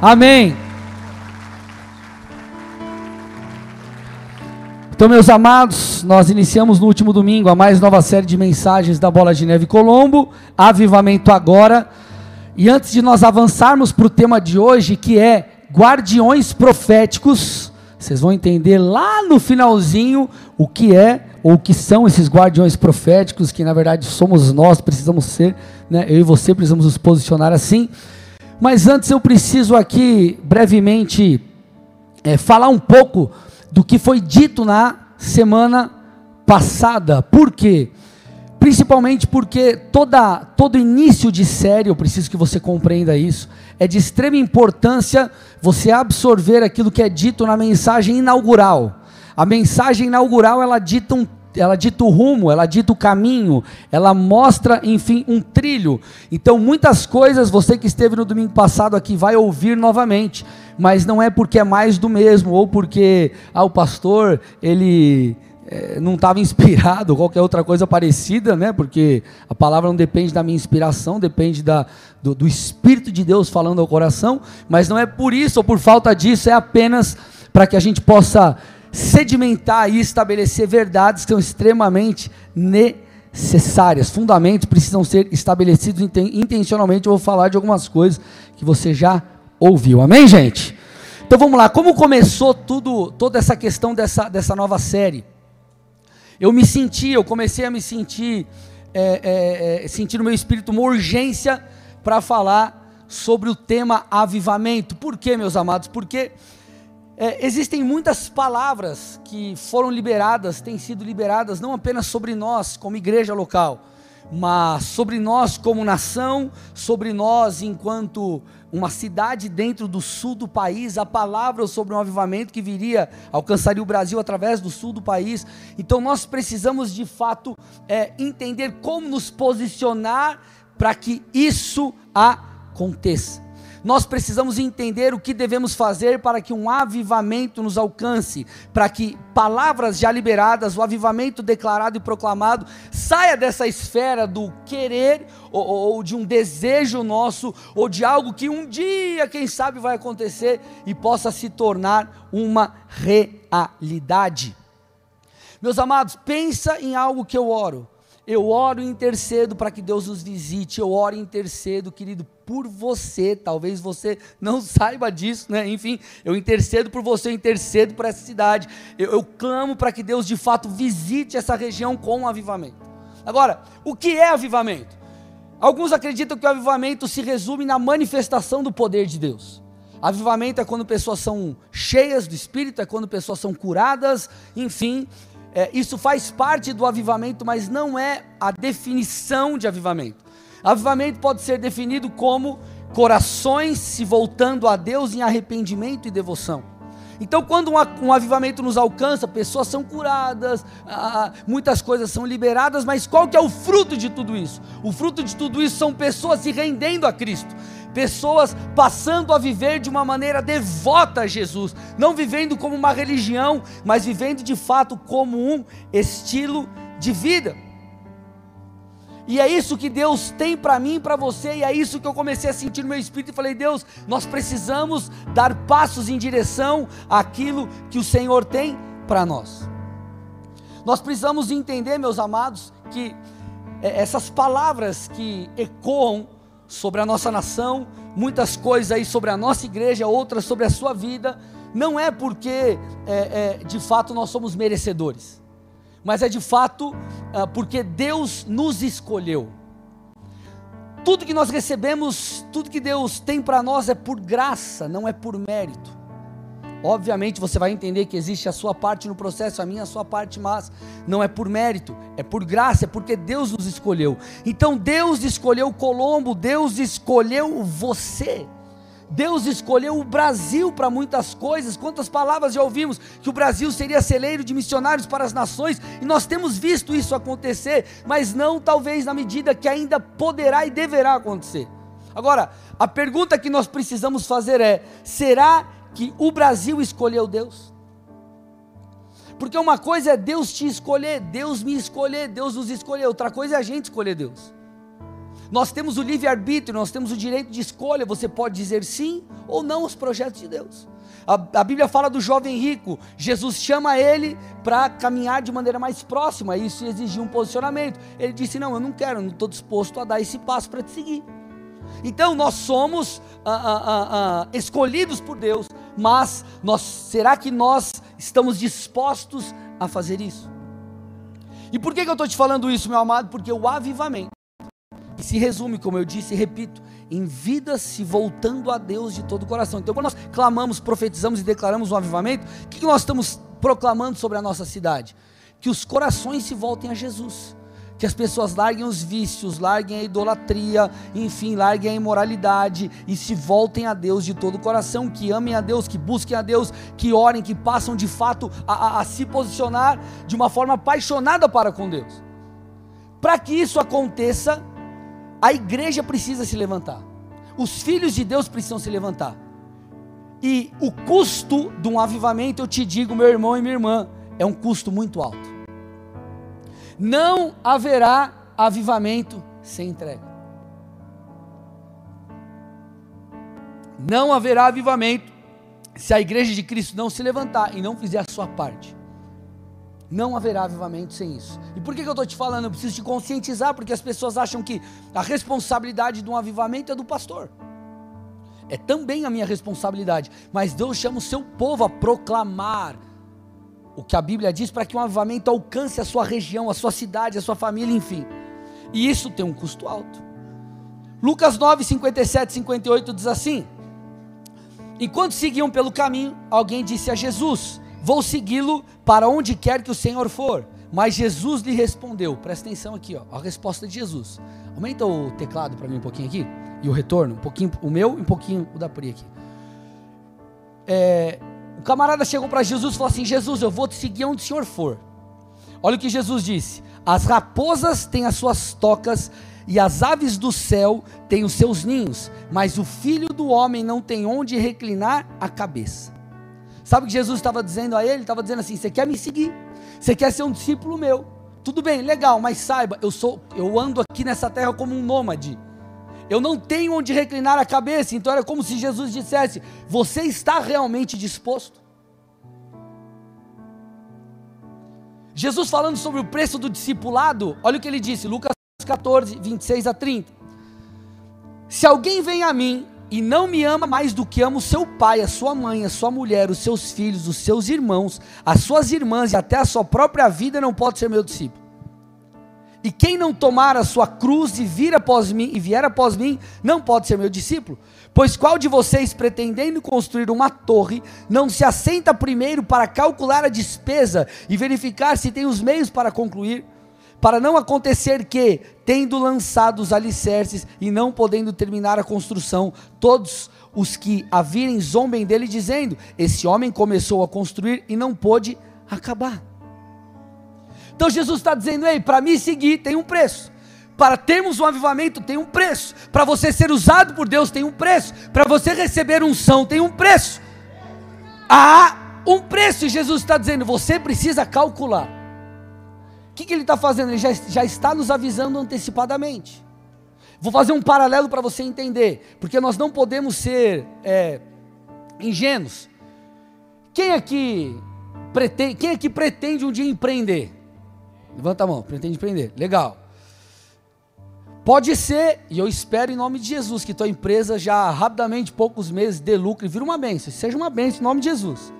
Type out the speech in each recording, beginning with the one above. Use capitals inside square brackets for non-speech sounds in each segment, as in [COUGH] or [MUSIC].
Amém. Então, meus amados, nós iniciamos no último domingo a mais nova série de mensagens da Bola de Neve Colombo, Avivamento Agora. E antes de nós avançarmos para o tema de hoje, que é Guardiões Proféticos, vocês vão entender lá no finalzinho o que é ou o que são esses guardiões proféticos, que na verdade somos nós, precisamos ser, né? eu e você precisamos nos posicionar assim. Mas antes eu preciso aqui brevemente é, falar um pouco do que foi dito na semana passada. Por quê? Principalmente porque toda, todo início de série, eu preciso que você compreenda isso, é de extrema importância você absorver aquilo que é dito na mensagem inaugural. A mensagem inaugural ela dita um ela dita o rumo, ela dita o caminho, ela mostra, enfim, um trilho. Então, muitas coisas você que esteve no domingo passado aqui vai ouvir novamente, mas não é porque é mais do mesmo ou porque ah, o pastor ele é, não estava [LAUGHS] inspirado ou qualquer outra coisa parecida, né? Porque a palavra não depende da minha inspiração, depende da, do, do Espírito de Deus falando ao coração, mas não é por isso ou por falta disso, é apenas para que a gente possa sedimentar e estabelecer verdades que são extremamente necessárias. Fundamentos precisam ser estabelecidos intencionalmente. Eu vou falar de algumas coisas que você já ouviu. Amém, gente? Então vamos lá. Como começou tudo, toda essa questão dessa, dessa nova série? Eu me senti, eu comecei a me sentir, é, é, é, sentir no meu espírito uma urgência para falar sobre o tema avivamento. Por quê, meus amados? Porque é, existem muitas palavras que foram liberadas, têm sido liberadas não apenas sobre nós como igreja local, mas sobre nós como nação, sobre nós enquanto uma cidade dentro do sul do país, a palavra sobre um avivamento que viria, alcançaria o Brasil através do sul do país. Então nós precisamos de fato é, entender como nos posicionar para que isso aconteça nós precisamos entender o que devemos fazer para que um avivamento nos alcance, para que palavras já liberadas, o avivamento declarado e proclamado, saia dessa esfera do querer ou, ou de um desejo nosso, ou de algo que um dia, quem sabe, vai acontecer e possa se tornar uma realidade. Meus amados, pensa em algo que eu oro. Eu oro e intercedo para que Deus nos visite. Eu oro e intercedo, querido, por você. Talvez você não [LAUGHS] saiba disso, né? Enfim, eu intercedo por você, eu intercedo por essa cidade. Eu, eu clamo para que Deus de fato visite essa região com um avivamento. Agora, o que é avivamento? Alguns acreditam que o avivamento se resume na manifestação do poder de Deus. Avivamento é quando pessoas são cheias do Espírito, é quando pessoas são curadas, enfim, é, isso faz parte do avivamento, mas não é a definição de avivamento. Avivamento pode ser definido como corações se voltando a Deus em arrependimento e devoção. Então, quando um, avivamento nos alcança, pessoas são curadas, muitas coisas são liberadas, mas qual que é o fruto de tudo isso? O fruto de tudo isso são pessoas se rendendo a Cristo pessoas passando a viver de uma maneira devota a Jesus, não vivendo como uma religião, mas vivendo de fato como um estilo de vida. E é isso que Deus tem para mim e para você, e é isso que eu comecei a sentir no meu espírito e falei: Deus, nós precisamos dar passos em direção àquilo que o Senhor tem para nós. Nós precisamos entender, meus amados, que é, essas palavras que ecoam sobre a nossa nação, muitas coisas aí sobre a nossa igreja, outras sobre a sua vida. Não é porque é, é, de fato nós somos merecedores, mas é de fato é, porque Deus nos escolheu. Tudo que nós recebemos, tudo que Deus tem para nós é por graça, não é por mérito. Obviamente você vai entender que existe a sua parte no processo, a minha a sua parte, mas não é por mérito, é por graça, é porque Deus nos escolheu. Então Deus escolheu Colombo, Deus escolheu você. Deus escolheu o Brasil para muitas coisas. Quantas palavras já ouvimos que o Brasil seria celeiro de missionários para as nações, e nós temos visto isso acontecer, mas não talvez na medida que ainda poderá e deverá acontecer. Agora, a pergunta que nós precisamos fazer é: será que o Brasil escolheu Deus. Porque uma coisa é Deus te escolher, Deus me escolher, Deus nos escolher, outra coisa é a gente escolher Deus. Nós temos o livre-arbítrio, nós temos o direito de escolha. Você pode dizer sim ou não aos projetos de Deus. A, a Bíblia fala do jovem rico. Jesus chama ele para caminhar de maneira mais próxima. Isso exigia um posicionamento. Ele disse: Não, eu não quero, não estou disposto a dar esse passo para te seguir. Então nós somos ah, ah, ah, escolhidos por Deus, mas nós, será que nós estamos dispostos a fazer isso? E por que, que eu estou te falando isso, meu amado? Porque o avivamento se resume, como eu disse e repito, em vidas se voltando a Deus de todo o coração. Então, quando nós clamamos, profetizamos e declaramos um avivamento, o que, que nós estamos proclamando sobre a nossa cidade? Que os corações se voltem a Jesus que as pessoas larguem os vícios, larguem a idolatria, enfim, larguem a imoralidade e se voltem a Deus de todo o coração, que amem a Deus, que busquem a Deus, que orem, que passam de fato a, a, a se posicionar de uma forma apaixonada para com Deus. Para que isso aconteça, a igreja precisa se levantar, os filhos de Deus precisam se levantar. E o custo de um avivamento, eu te digo, meu irmão e minha irmã, é um custo muito alto. Não haverá avivamento sem entrega. Não haverá avivamento se a igreja de Cristo não se levantar e não fizer a sua parte. Não haverá avivamento sem isso. E por que, que eu estou te falando? Eu preciso te conscientizar, porque as pessoas acham que a responsabilidade de um avivamento é do pastor. É também a minha responsabilidade. Mas Deus chama o seu povo a proclamar o que a Bíblia diz para que um avivamento alcance a sua região, a sua cidade, a sua família, enfim. E isso tem um custo alto. Lucas 9, 57 58 diz assim: Enquanto seguiam pelo caminho, alguém disse a Jesus: Vou segui-lo para onde quer que o Senhor for. Mas Jesus lhe respondeu: Presta atenção aqui, ó, a resposta de Jesus. Aumenta o teclado para mim um pouquinho aqui. E o retorno, um pouquinho o meu e um pouquinho o da Pri aqui. É, o camarada chegou para Jesus e falou assim: Jesus, eu vou te seguir onde o senhor for. Olha o que Jesus disse: As raposas têm as suas tocas e as aves do céu têm os seus ninhos, mas o filho do homem não tem onde reclinar a cabeça. Sabe o que Jesus estava dizendo a ele? Ele estava dizendo assim: Você quer me seguir? Você quer ser um discípulo meu? Tudo bem, legal, mas saiba, eu sou, eu ando aqui nessa terra como um nômade. Eu não tenho onde reclinar a cabeça. Então era como se Jesus dissesse: Você está realmente disposto? Jesus falando sobre o preço do discipulado, olha o que ele disse, Lucas 14, 26 a 30. Se alguém vem a mim e não me ama mais do que ama o seu pai, a sua mãe, a sua mulher, os seus filhos, os seus irmãos, as suas irmãs e até a sua própria vida, não pode ser meu discípulo. E quem não tomar a sua cruz e vir após mim e vier após mim, não pode ser meu discípulo. Pois qual de vocês, pretendendo construir uma torre, não se assenta primeiro para calcular a despesa e verificar se tem os meios para concluir? Para não acontecer que, tendo lançado os alicerces e não podendo terminar a construção, todos os que a virem zombem dele, dizendo: Esse homem começou a construir e não pôde acabar. Então Jesus está dizendo: ei, para me seguir tem um preço. Para termos um avivamento tem um preço. Para você ser usado por Deus tem um preço. Para você receber unção tem um preço. Há um preço e Jesus está dizendo: você precisa calcular. Que, que ele está fazendo? Ele já, já está nos avisando antecipadamente. Vou fazer um paralelo para você entender, porque nós não podemos ser é, ingênuos. Quem aqui pretende, quem aqui pretende um dia empreender? Levanta a mão, pretende empreender. Legal. Pode ser, e eu espero em nome de Jesus, que tua empresa já rapidamente, poucos meses, dê lucro e vira uma bênção. Seja uma bênção em nome de Jesus.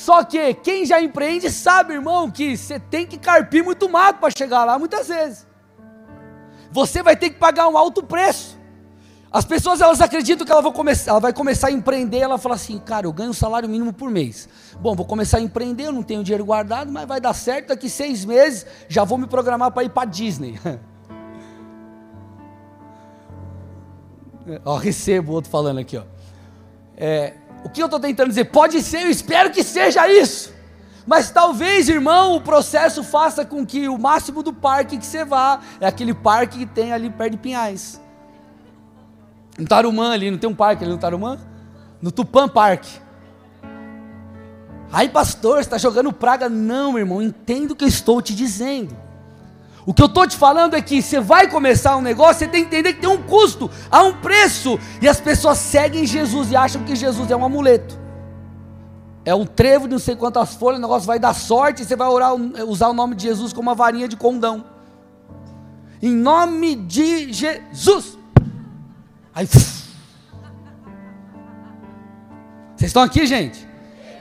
Só que quem já empreende sabe, irmão, que você tem que carpir muito mato para chegar lá muitas vezes. Você vai ter que pagar um alto preço. As pessoas elas acreditam que ela, começar, ela vai começar a empreender, ela fala assim, cara, eu ganho um salário mínimo por mês. Bom, vou começar a empreender, eu não tenho dinheiro guardado, mas vai dar certo, daqui seis meses já vou me programar para ir para Disney. [LAUGHS] ó, recebo o outro falando aqui, ó. É, o que eu estou tentando dizer? Pode ser, eu espero que seja isso. Mas talvez, irmão, o processo faça com que o máximo do parque que você vá é aquele parque que tem ali perto de Pinhais. No Tarumã ali, não tem um parque ali no Tarumã? No Tupã Park. Aí, pastor, está jogando praga? Não, irmão, entenda o que eu estou te dizendo. O que eu estou te falando é que você vai começar um negócio, você tem que entender que tem um custo, há um preço. E as pessoas seguem Jesus e acham que Jesus é um amuleto. É um trevo de não sei quantas folhas, o negócio vai dar sorte, e você vai orar, usar o nome de Jesus como uma varinha de condão. Em nome de Jesus. Aí. Vocês estão aqui, gente?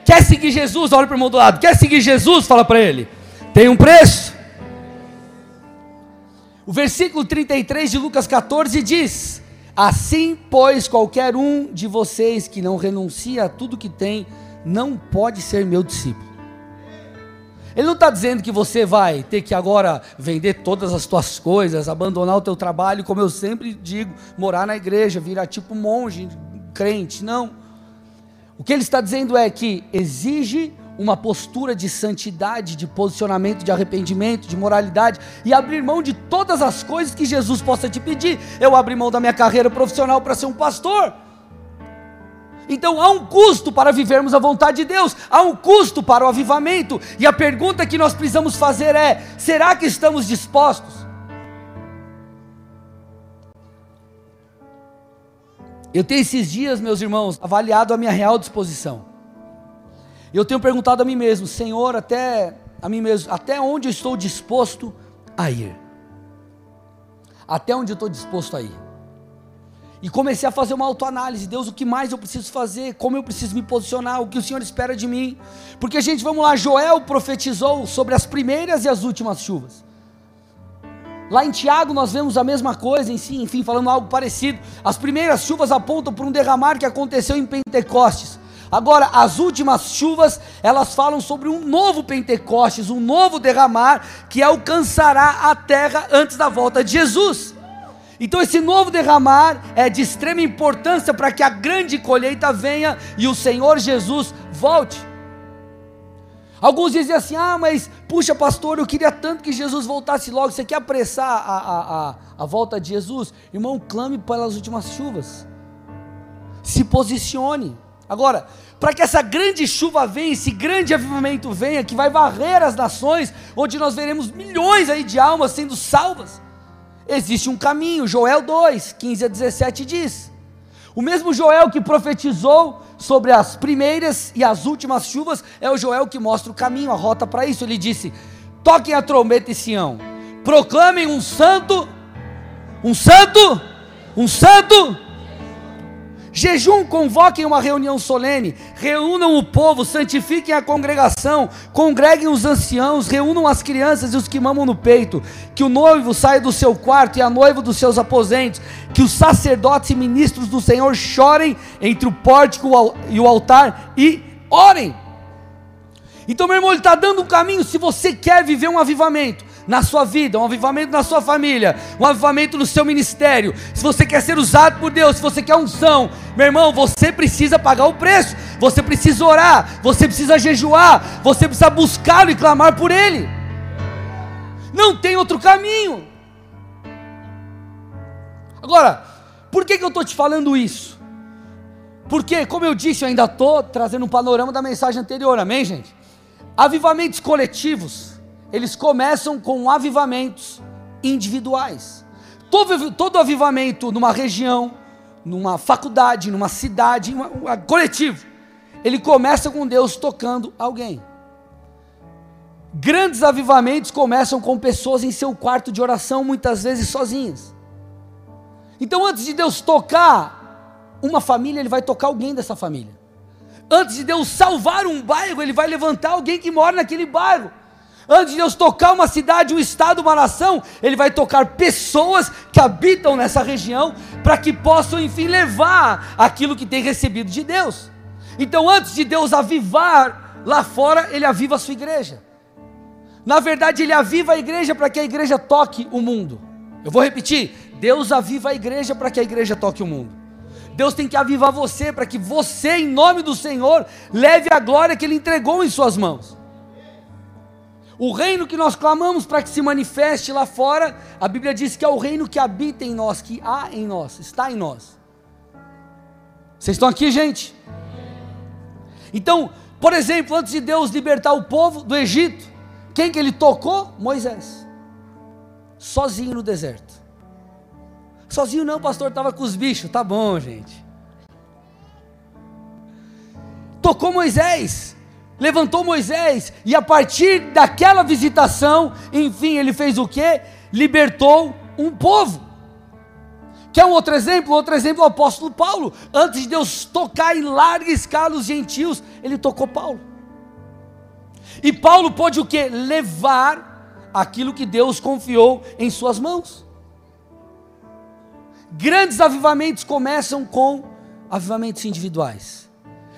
Quer seguir Jesus? Olha para o irmão do lado. Quer seguir Jesus? Fala para ele. Tem um preço. O versículo 33 de Lucas 14 diz: Assim, pois, qualquer um de vocês que não renuncia a tudo que tem, não pode ser meu discípulo. Ele não está dizendo que você vai ter que agora vender todas as tuas coisas, abandonar o teu trabalho, como eu sempre digo, morar na igreja, virar tipo monge, crente. Não. O que ele está dizendo é que exige uma postura de santidade, de posicionamento, de arrependimento, de moralidade e abrir mão de todas as coisas que Jesus possa te pedir. Eu abri mão da minha carreira profissional para ser um pastor. Então há um custo para vivermos a vontade de Deus, há um custo para o avivamento, e a pergunta que nós precisamos fazer é: será que estamos dispostos? Eu tenho esses dias, meus irmãos, avaliado a minha real disposição. Eu tenho perguntado a mim mesmo, Senhor, até a mim mesmo, até onde eu estou disposto a ir? Até onde eu estou disposto a ir? E comecei a fazer uma autoanálise, Deus, o que mais eu preciso fazer, como eu preciso me posicionar, o que o Senhor espera de mim. Porque, gente, vamos lá, Joel profetizou sobre as primeiras e as últimas chuvas. Lá em Tiago nós vemos a mesma coisa, enfim, falando algo parecido. As primeiras chuvas apontam para um derramar que aconteceu em Pentecostes. Agora, as últimas chuvas, elas falam sobre um novo Pentecostes, um novo derramar que alcançará a terra antes da volta de Jesus. Então, esse novo derramar é de extrema importância para que a grande colheita venha e o Senhor Jesus volte. Alguns dizem assim: ah, mas puxa, pastor, eu queria tanto que Jesus voltasse logo. Você quer apressar a, a, a, a volta de Jesus? Irmão, clame pelas últimas chuvas. Se posicione. Agora, para que essa grande chuva venha, esse grande avivamento venha, que vai varrer as nações, onde nós veremos milhões aí de almas sendo salvas, existe um caminho. Joel 2, 15 a 17 diz. O mesmo Joel que profetizou sobre as primeiras e as últimas chuvas é o Joel que mostra o caminho, a rota para isso. Ele disse: Toquem a trombeta em Sião, proclamem um santo, um santo, um santo Jejum, convoquem uma reunião solene, reúnam o povo, santifiquem a congregação, congreguem os anciãos, reúnam as crianças e os que mamam no peito, que o noivo saia do seu quarto e a noiva dos seus aposentos, que os sacerdotes e ministros do Senhor chorem entre o pórtico e o altar e orem. Então, meu irmão, ele está dando um caminho. Se você quer viver um avivamento, na sua vida, um avivamento na sua família, um avivamento no seu ministério. Se você quer ser usado por Deus, se você quer unção, meu irmão, você precisa pagar o preço, você precisa orar, você precisa jejuar, você precisa buscá-lo e clamar por Ele. Não tem outro caminho. Agora, por que, que eu estou te falando isso? Porque, como eu disse, eu ainda estou trazendo um panorama da mensagem anterior, amém, gente? Avivamentos coletivos eles começam com avivamentos individuais. Todo, todo avivamento numa região, numa faculdade, numa cidade, uma, uma, coletivo, ele começa com Deus tocando alguém. Grandes avivamentos começam com pessoas em seu quarto de oração, muitas vezes sozinhas. Então, antes de Deus tocar uma família, Ele vai tocar alguém dessa família. Antes de Deus salvar um bairro, Ele vai levantar alguém que mora naquele bairro. Antes de Deus tocar uma cidade, um estado, uma nação, Ele vai tocar pessoas que habitam nessa região, para que possam, enfim, levar aquilo que tem recebido de Deus. Então, antes de Deus avivar lá fora, Ele aviva a sua igreja. Na verdade, Ele aviva a igreja para que a igreja toque o mundo. Eu vou repetir: Deus aviva a igreja para que a igreja toque o mundo. Deus tem que avivar você para que você, em nome do Senhor, leve a glória que Ele entregou em Suas mãos. O reino que nós clamamos para que se manifeste lá fora, a Bíblia diz que é o reino que habita em nós, que há em nós, está em nós. Vocês estão aqui, gente? Então, por exemplo, antes de Deus libertar o povo do Egito, quem que ele tocou? Moisés. sozinho no deserto. Sozinho não, pastor, estava com os bichos. Tá bom, gente. Tocou Moisés, levantou Moisés, e a partir daquela visitação, enfim, ele fez o que? Libertou um povo. Quer um outro exemplo? Outro exemplo é o apóstolo Paulo. Antes de Deus tocar em larga escala os gentios, ele tocou Paulo. E Paulo pôde o que? Levar aquilo que Deus confiou em suas mãos. Grandes avivamentos começam com avivamentos individuais.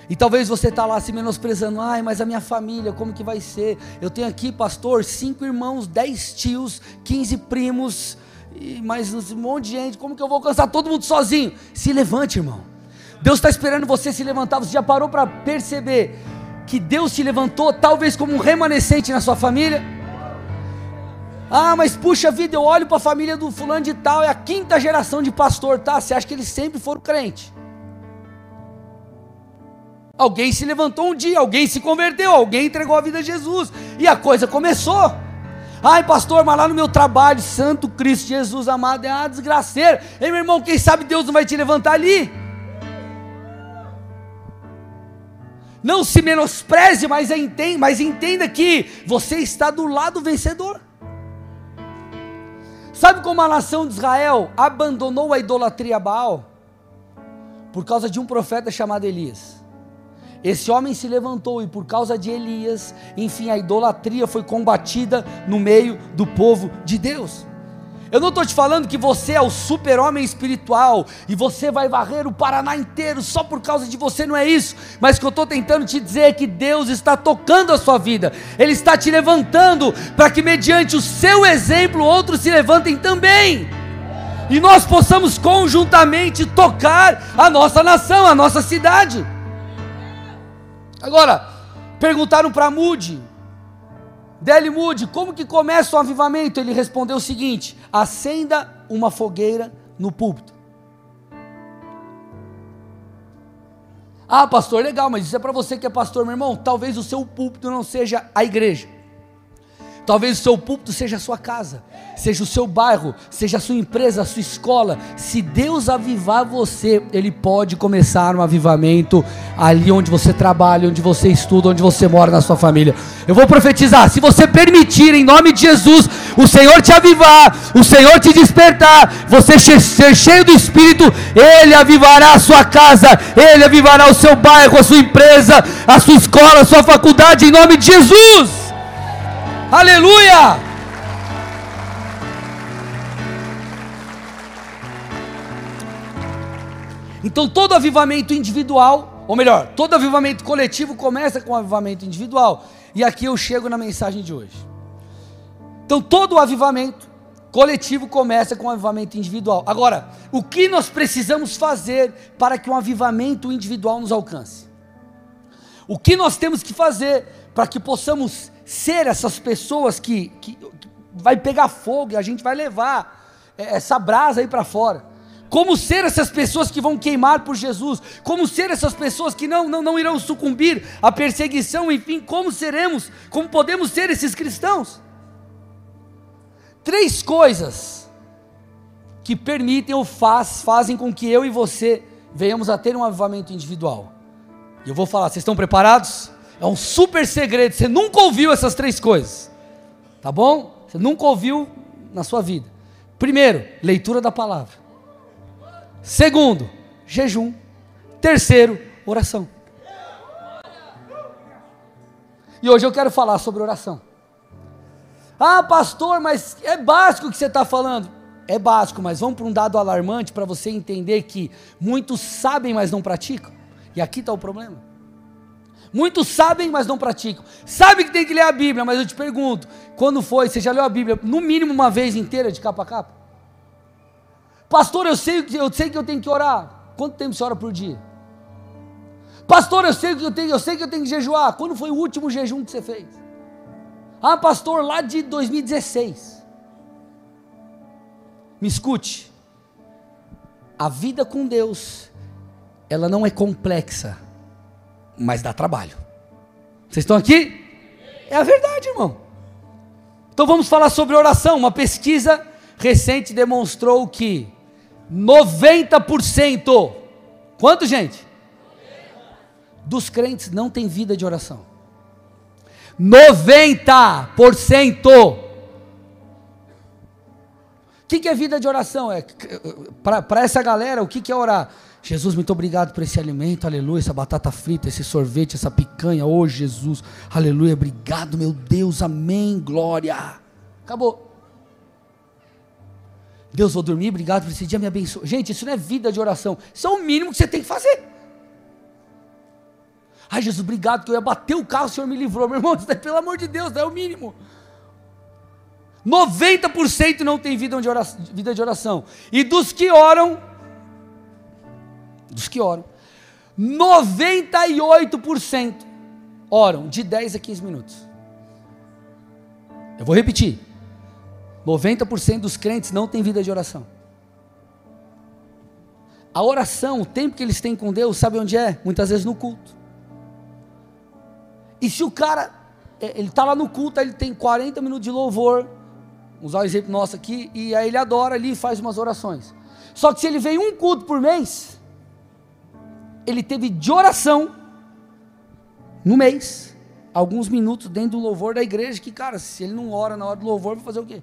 E talvez você está lá se menosprezando, ai, mas a minha família, como que vai ser? Eu tenho aqui, pastor, cinco irmãos, dez tios, quinze primos, mais um monte de gente, como que eu vou alcançar todo mundo sozinho? Se levante, irmão. Deus está esperando você se levantar. Você já parou para perceber que Deus te levantou, talvez como um remanescente na sua família? Ah, mas puxa vida, eu olho para a família do fulano de tal, é a quinta geração de pastor, tá? Você acha que eles sempre foram crente? Alguém se levantou um dia, alguém se converteu, alguém entregou a vida a Jesus, e a coisa começou. Ai, pastor, mas lá no meu trabalho, Santo Cristo Jesus amado, é uma desgraceira. Ei, meu irmão, quem sabe Deus não vai te levantar ali? Não se menospreze, mas entenda, mas entenda que você está do lado vencedor. Sabe como a nação de Israel abandonou a idolatria Baal? Por causa de um profeta chamado Elias. Esse homem se levantou e por causa de Elias, enfim, a idolatria foi combatida no meio do povo de Deus. Eu não estou te falando que você é o super-homem espiritual e você vai varrer o Paraná inteiro só por causa de você, não é isso. Mas o que eu estou tentando te dizer é que Deus está tocando a sua vida, Ele está te levantando para que, mediante o seu exemplo, outros se levantem também. E nós possamos conjuntamente tocar a nossa nação, a nossa cidade. Agora, perguntaram para Mude, Dele Mude, como que começa o avivamento? Ele respondeu o seguinte: acenda uma fogueira no púlpito. Ah, pastor, legal, mas isso é para você que é pastor, meu irmão. Talvez o seu púlpito não seja a igreja. Talvez o seu púlpito seja a sua casa, seja o seu bairro, seja a sua empresa, a sua escola. Se Deus avivar você, Ele pode começar um avivamento ali onde você trabalha, onde você estuda, onde você mora na sua família. Eu vou profetizar: se você permitir, em nome de Jesus, o Senhor te avivar, o Senhor te despertar, você ser cheio do Espírito, Ele avivará a sua casa, Ele avivará o seu bairro, a sua empresa, a sua escola, a sua faculdade, em nome de Jesus. Aleluia! Então todo avivamento individual, ou melhor, todo avivamento coletivo começa com um avivamento individual. E aqui eu chego na mensagem de hoje. Então todo avivamento coletivo começa com um avivamento individual. Agora, o que nós precisamos fazer para que um avivamento individual nos alcance? O que nós temos que fazer para que possamos ser essas pessoas que, que, vai pegar fogo e a gente vai levar essa brasa aí para fora. Como ser essas pessoas que vão queimar por Jesus? Como ser essas pessoas que não, não, não irão sucumbir à perseguição? Enfim, como seremos? Como podemos ser esses cristãos? Três coisas que permitem ou faz, fazem com que eu e você venhamos a ter um avivamento individual. E eu vou falar, vocês estão preparados? É um super segredo. Você nunca ouviu essas três coisas. Tá bom? Você nunca ouviu na sua vida. Primeiro, leitura da palavra. Segundo, jejum. Terceiro, oração. E hoje eu quero falar sobre oração. Ah, pastor, mas é básico o que você está falando. É básico, mas vamos para um dado alarmante para você entender que muitos sabem, mas não praticam. E aqui está o problema. Muitos sabem, mas não praticam. Sabe que tem que ler a Bíblia, mas eu te pergunto: quando foi? Você já leu a Bíblia no mínimo uma vez inteira, de capa a capa? Pastor, eu sei, eu sei que eu tenho que orar. Quanto tempo você ora por dia? Pastor, eu sei que eu tenho, eu sei que eu tenho que jejuar. Quando foi o último jejum que você fez? Ah, pastor, lá de 2016. Me escute. A vida com Deus, ela não é complexa mas dá trabalho. Vocês estão aqui? É a verdade, irmão. Então vamos falar sobre oração. Uma pesquisa recente demonstrou que 90%, quanto gente? Dos crentes não tem vida de oração. 90%. O que, que é vida de oração? É, Para essa galera, o que, que é orar? Jesus, muito obrigado por esse alimento, aleluia, essa batata frita, esse sorvete, essa picanha, oh Jesus, aleluia, obrigado, meu Deus, amém, glória. Acabou. Deus, vou dormir, obrigado por esse dia, me abençoe. Gente, isso não é vida de oração, isso é o mínimo que você tem que fazer. Ai, Jesus, obrigado que eu ia bater o carro, o Senhor me livrou. Meu irmão, [LAUGHS] pelo amor de Deus, é o mínimo. 90% não tem vida de, oração, vida de oração. E dos que oram, dos que oram, 98% oram de 10 a 15 minutos. Eu vou repetir. 90% dos crentes não tem vida de oração. A oração, o tempo que eles têm com Deus, sabe onde é? Muitas vezes no culto. E se o cara, é, ele está lá no culto, ele tem 40 minutos de louvor, usar o exemplo nosso aqui, e aí ele adora ali e faz umas orações. Só que se ele vem um culto por mês, ele teve de oração no mês, alguns minutos dentro do louvor da igreja, que, cara, se ele não ora na hora do louvor, vai fazer o quê?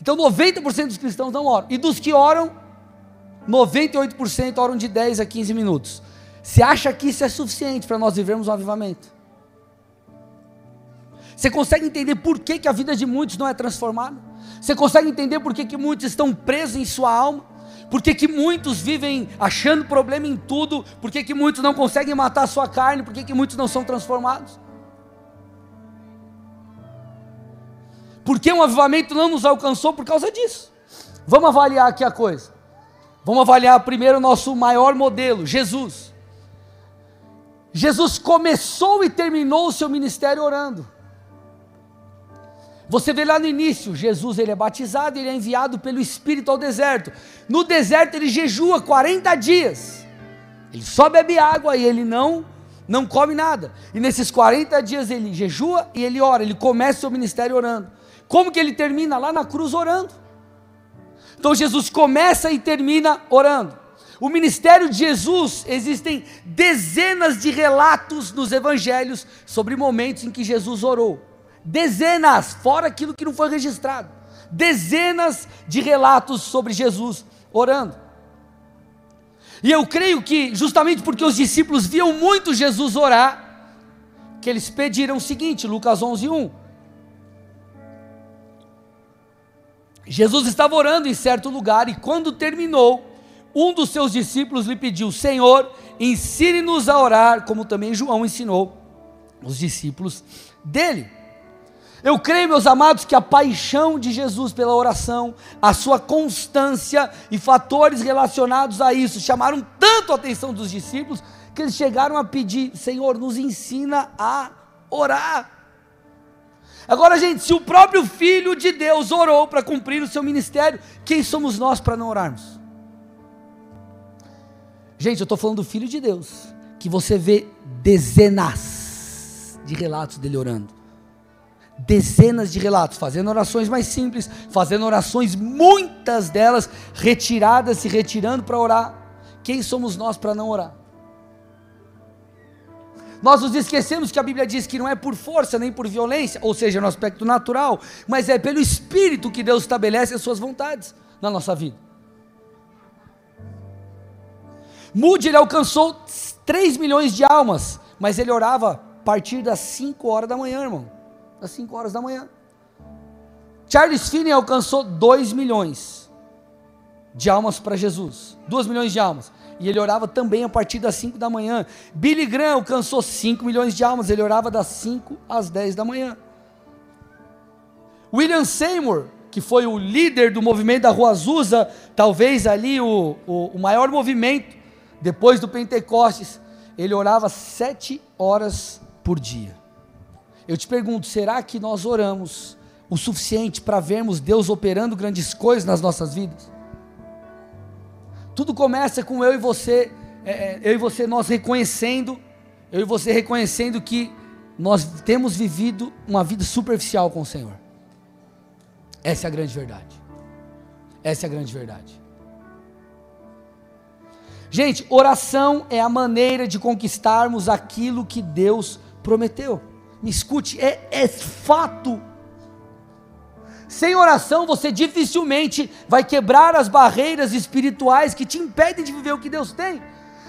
Então 90% dos cristãos não oram. E dos que oram, 98% oram de 10 a 15 minutos. Você acha que isso é suficiente para nós vivermos um avivamento? Você consegue entender por que, que a vida de muitos não é transformada? Você consegue entender por que, que muitos estão presos em sua alma? Por que, que muitos vivem achando problema em tudo? Por que, que muitos não conseguem matar a sua carne? Por que, que muitos não são transformados? Porque um avivamento não nos alcançou por causa disso. Vamos avaliar aqui a coisa. Vamos avaliar primeiro o nosso maior modelo, Jesus. Jesus começou e terminou o seu ministério orando. Você vê lá no início, Jesus ele é batizado, ele é enviado pelo Espírito ao deserto. No deserto ele jejua 40 dias. Ele só bebe água e ele não não come nada. E nesses 40 dias ele jejua e ele ora, ele começa o seu ministério orando. Como que ele termina? Lá na cruz orando. Então Jesus começa e termina orando. O ministério de Jesus, existem dezenas de relatos nos evangelhos sobre momentos em que Jesus orou. Dezenas, fora aquilo que não foi registrado. Dezenas de relatos sobre Jesus orando. E eu creio que, justamente porque os discípulos viam muito Jesus orar, que eles pediram o seguinte, Lucas 11, 1. Jesus estava orando em certo lugar e quando terminou, um dos seus discípulos lhe pediu: Senhor, ensine-nos a orar, como também João ensinou os discípulos dele. Eu creio, meus amados, que a paixão de Jesus pela oração, a sua constância e fatores relacionados a isso chamaram tanto a atenção dos discípulos que eles chegaram a pedir: Senhor, nos ensina a orar. Agora, gente, se o próprio Filho de Deus orou para cumprir o seu ministério, quem somos nós para não orarmos? Gente, eu estou falando do Filho de Deus, que você vê dezenas de relatos dele orando. Dezenas de relatos, fazendo orações mais simples, fazendo orações, muitas delas retiradas, se retirando para orar. Quem somos nós para não orar? Nós nos esquecemos que a Bíblia diz que não é por força nem por violência, ou seja, no aspecto natural, mas é pelo Espírito que Deus estabelece as suas vontades na nossa vida. Moody ele alcançou 3 milhões de almas, mas ele orava a partir das 5 horas da manhã, irmão. Das 5 horas da manhã. Charles Finney alcançou 2 milhões de almas para Jesus. 2 milhões de almas e ele orava também a partir das 5 da manhã. Billy Graham alcançou 5 milhões de almas, ele orava das 5 às 10 da manhã. William Seymour, que foi o líder do movimento da Rua Azusa, talvez ali o, o, o maior movimento depois do Pentecostes, ele orava sete horas por dia. Eu te pergunto, será que nós oramos o suficiente para vermos Deus operando grandes coisas nas nossas vidas? Tudo começa com eu e você, é, é, eu e você, nós reconhecendo, eu e você reconhecendo que nós temos vivido uma vida superficial com o Senhor. Essa é a grande verdade. Essa é a grande verdade. Gente, oração é a maneira de conquistarmos aquilo que Deus prometeu. Me escute, é, é fato. Sem oração, você dificilmente vai quebrar as barreiras espirituais que te impedem de viver o que Deus tem.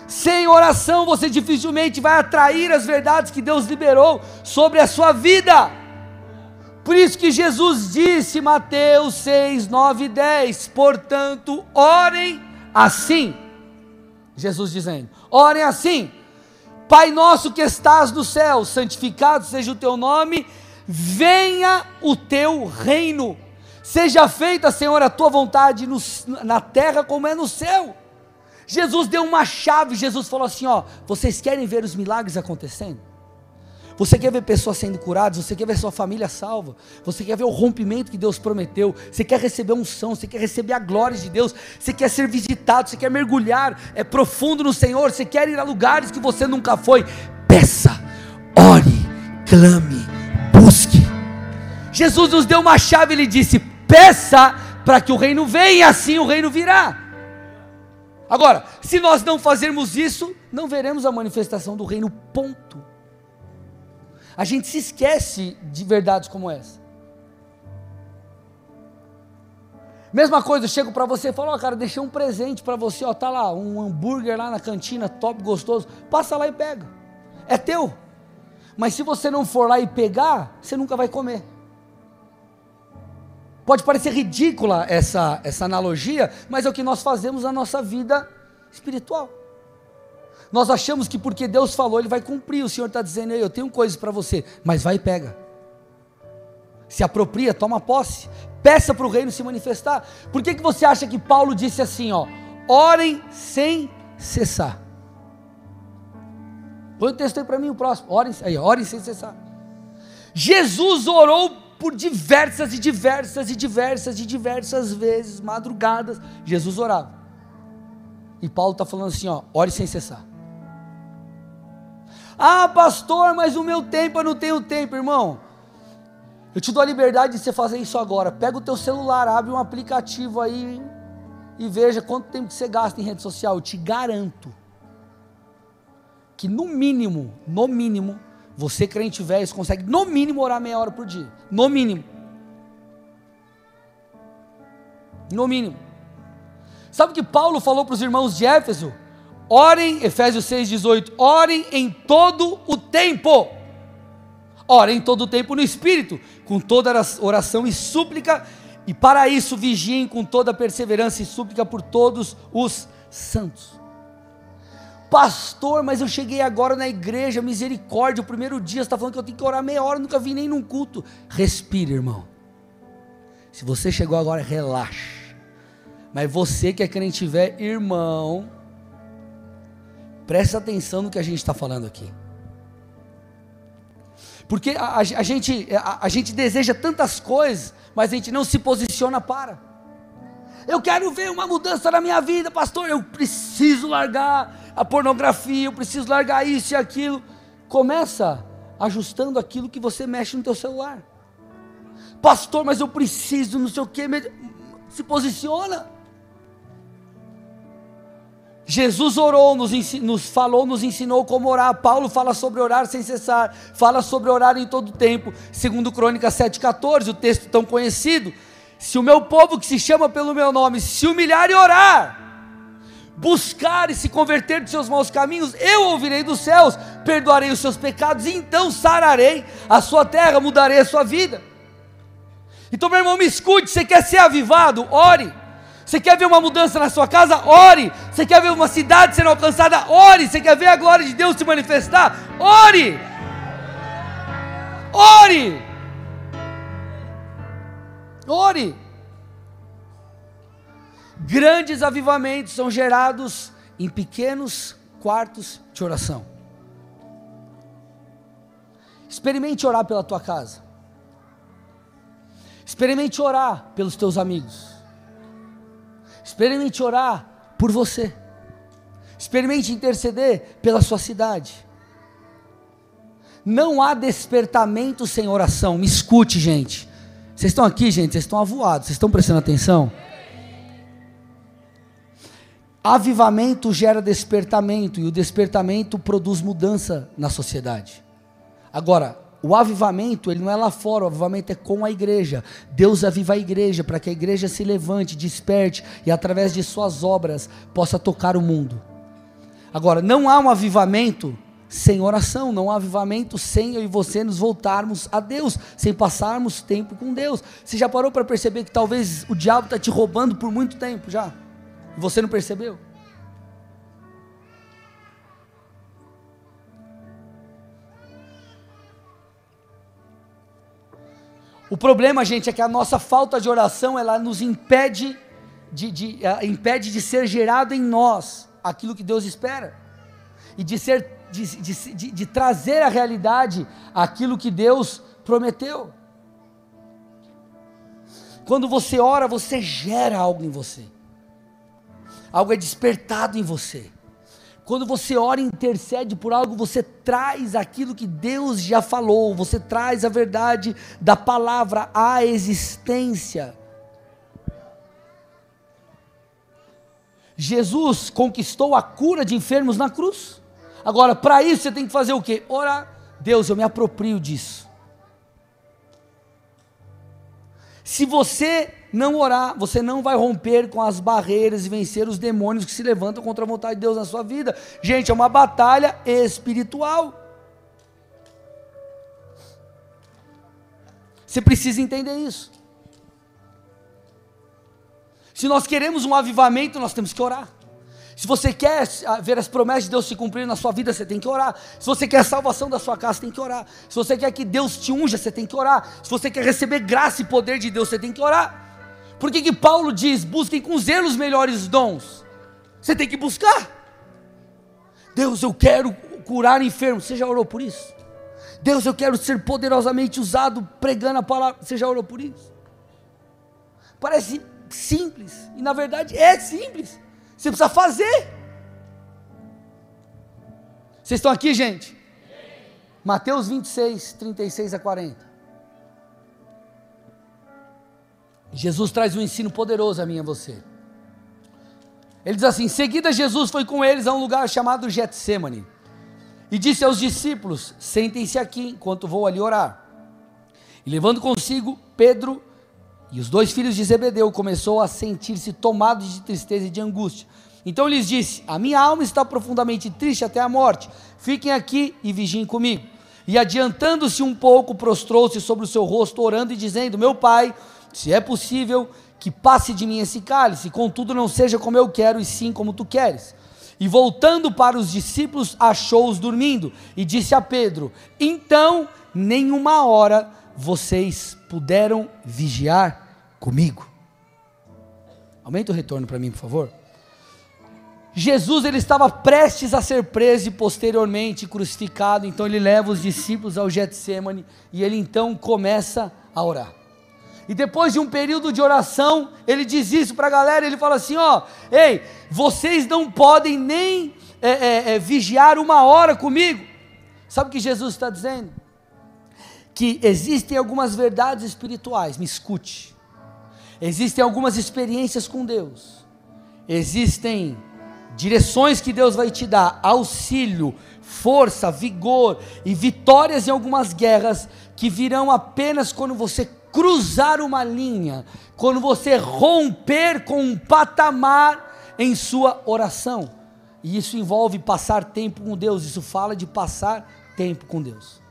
Sem oração, você dificilmente vai atrair as verdades que Deus liberou sobre a sua vida. Por isso que Jesus disse, Mateus 6, 9 e 10: Portanto, orem assim Jesus dizendo: orem assim, Pai nosso que estás no céu, santificado seja o teu nome, venha o teu reino, seja feita, Senhor, a tua vontade no, na terra como é no céu. Jesus deu uma chave, Jesus falou assim: ó, vocês querem ver os milagres acontecendo? Você quer ver pessoas sendo curadas? Você quer ver sua família salva? Você quer ver o rompimento que Deus prometeu? Você quer receber unção? Você quer receber a glória de Deus? Você quer ser visitado? Você quer mergulhar é profundo no Senhor? Você quer ir a lugares que você nunca foi? Peça, ore, clame, busque. Jesus nos deu uma chave, ele disse: peça para que o reino venha, e assim o reino virá. Agora, se nós não fazermos isso, não veremos a manifestação do reino, ponto. A gente se esquece de verdades como essa. Mesma coisa, eu chego para você e falo, ó, cara, deixei um presente para você, ó, tá lá, um hambúrguer lá na cantina, top, gostoso. Passa lá e pega. É teu. Mas se você não for lá e pegar, você nunca vai comer. Pode parecer ridícula essa, essa analogia, mas é o que nós fazemos na nossa vida espiritual. Nós achamos que porque Deus falou, Ele vai cumprir. O Senhor está dizendo, eu tenho coisas para você, mas vai e pega. Se apropria, toma posse. Peça para o reino se manifestar. Por que, que você acha que Paulo disse assim, ó? Orem sem cessar. Põe o texto aí para mim, o próximo. Orem, aí, orem sem cessar. Jesus orou por diversas e diversas e diversas e diversas vezes, madrugadas. Jesus orava. E Paulo está falando assim: ó, ore sem cessar. Ah, pastor, mas o meu tempo eu não tenho tempo, irmão. Eu te dou a liberdade de você fazer isso agora. Pega o teu celular, abre um aplicativo aí e veja quanto tempo você gasta em rede social. Eu te garanto que no mínimo, no mínimo, você crente velho consegue no mínimo orar meia hora por dia. No mínimo. No mínimo. Sabe o que Paulo falou para os irmãos de Éfeso? Orem, Efésios 6,18, orem em todo o tempo. Orem todo o tempo no Espírito, com toda oração e súplica, e para isso vigiem com toda perseverança e súplica por todos os santos. Pastor, mas eu cheguei agora na igreja, misericórdia, o primeiro dia, você está falando que eu tenho que orar meia hora, nunca vi nem num culto. Respire, irmão. Se você chegou agora, relaxe. Mas você que é crente velho, irmão, Preste atenção no que a gente está falando aqui. Porque a, a, a gente, a, a gente deseja tantas coisas, mas a gente não se posiciona para. Eu quero ver uma mudança na minha vida, pastor. Eu preciso largar a pornografia, eu preciso largar isso e aquilo. Começa ajustando aquilo que você mexe no teu celular. Pastor, mas eu preciso, não sei o que. Se posiciona. Jesus orou, nos, nos, falou, nos ensinou como orar. Paulo fala sobre orar sem cessar, fala sobre orar em todo tempo. Segundo Crônicas 7,14, o texto tão conhecido. Se o meu povo que se chama pelo meu nome se humilhar e orar, buscar e se converter de seus maus caminhos, eu ouvirei dos céus, perdoarei os seus pecados, e então sararei a sua terra, mudarei a sua vida. Então, meu irmão, me escute, você quer ser avivado? Ore. Você quer ver uma mudança na sua casa? Ore. Você quer ver uma cidade sendo alcançada? Ore. Você quer ver a glória de Deus se manifestar? Ore. Ore. Ore. Grandes avivamentos são gerados em pequenos quartos de oração. Experimente orar pela tua casa. Experimente orar pelos teus amigos. Experimente orar por você. Experimente interceder pela sua cidade. Não há despertamento sem oração. Me escute, gente. Vocês estão aqui, gente? Vocês estão avoados, vocês estão prestando atenção? Avivamento gera despertamento e o despertamento produz mudança na sociedade. Agora, o avivamento, ele não é lá fora, o avivamento é com a igreja. Deus aviva a igreja para que a igreja se levante, desperte e através de suas obras possa tocar o mundo. Agora, não há um avivamento sem oração, não há avivamento sem eu e você nos voltarmos a Deus, sem passarmos tempo com Deus. Você já parou para perceber que talvez o diabo está te roubando por muito tempo já? Você não percebeu? O problema, gente, é que a nossa falta de oração ela nos impede de, de uh, impede de ser gerado em nós aquilo que Deus espera e de ser de, de, de, de trazer à realidade aquilo que Deus prometeu. Quando você ora, você gera algo em você, algo é despertado em você. Quando você ora e intercede por algo, você traz aquilo que Deus já falou, você traz a verdade da palavra à existência. Jesus conquistou a cura de enfermos na cruz. Agora, para isso você tem que fazer o quê? Orar. Deus, eu me aproprio disso. Se você não orar, você não vai romper com as barreiras e vencer os demônios que se levantam contra a vontade de Deus na sua vida. Gente, é uma batalha espiritual. Você precisa entender isso. Se nós queremos um avivamento, nós temos que orar. Se você quer ver as promessas de Deus se cumprirem na sua vida, você tem que orar. Se você quer a salvação da sua casa, você tem que orar. Se você quer que Deus te unja, você tem que orar. Se você quer receber graça e poder de Deus, você tem que orar. Por que, que Paulo diz: busquem com zelo os melhores dons? Você tem que buscar. Deus, eu quero curar enfermos. Você já orou por isso? Deus, eu quero ser poderosamente usado pregando a palavra. Você já orou por isso? Parece simples, e na verdade é simples. Você precisa fazer. Vocês estão aqui, gente? Mateus 26, 36 a 40. Jesus traz um ensino poderoso a mim e a você. Ele diz assim: Seguida, Jesus foi com eles a um lugar chamado Getsemane e disse aos discípulos: Sentem-se aqui enquanto vou ali orar. E levando consigo Pedro e os dois filhos de Zebedeu, começou a sentir-se tomado de tristeza e de angústia. Então lhes disse: A minha alma está profundamente triste até a morte. Fiquem aqui e vigiem comigo. E adiantando-se um pouco, prostrou-se sobre o seu rosto, orando e dizendo: Meu pai se é possível, que passe de mim esse cálice, contudo não seja como eu quero, e sim como tu queres. E voltando para os discípulos, achou-os dormindo, e disse a Pedro: Então, nenhuma hora vocês puderam vigiar comigo. Aumenta o retorno para mim, por favor. Jesus ele estava prestes a ser preso e posteriormente crucificado, então ele leva os discípulos ao Getsemane e ele então começa a orar. E depois de um período de oração, ele diz isso para a galera: ele fala assim: ó, ei, vocês não podem nem é, é, é, vigiar uma hora comigo. Sabe o que Jesus está dizendo? Que existem algumas verdades espirituais, me escute. Existem algumas experiências com Deus, existem direções que Deus vai te dar, auxílio, força, vigor e vitórias em algumas guerras que virão apenas quando você cruzar uma linha, quando você romper com um patamar em sua oração. E isso envolve passar tempo com Deus, isso fala de passar tempo com Deus.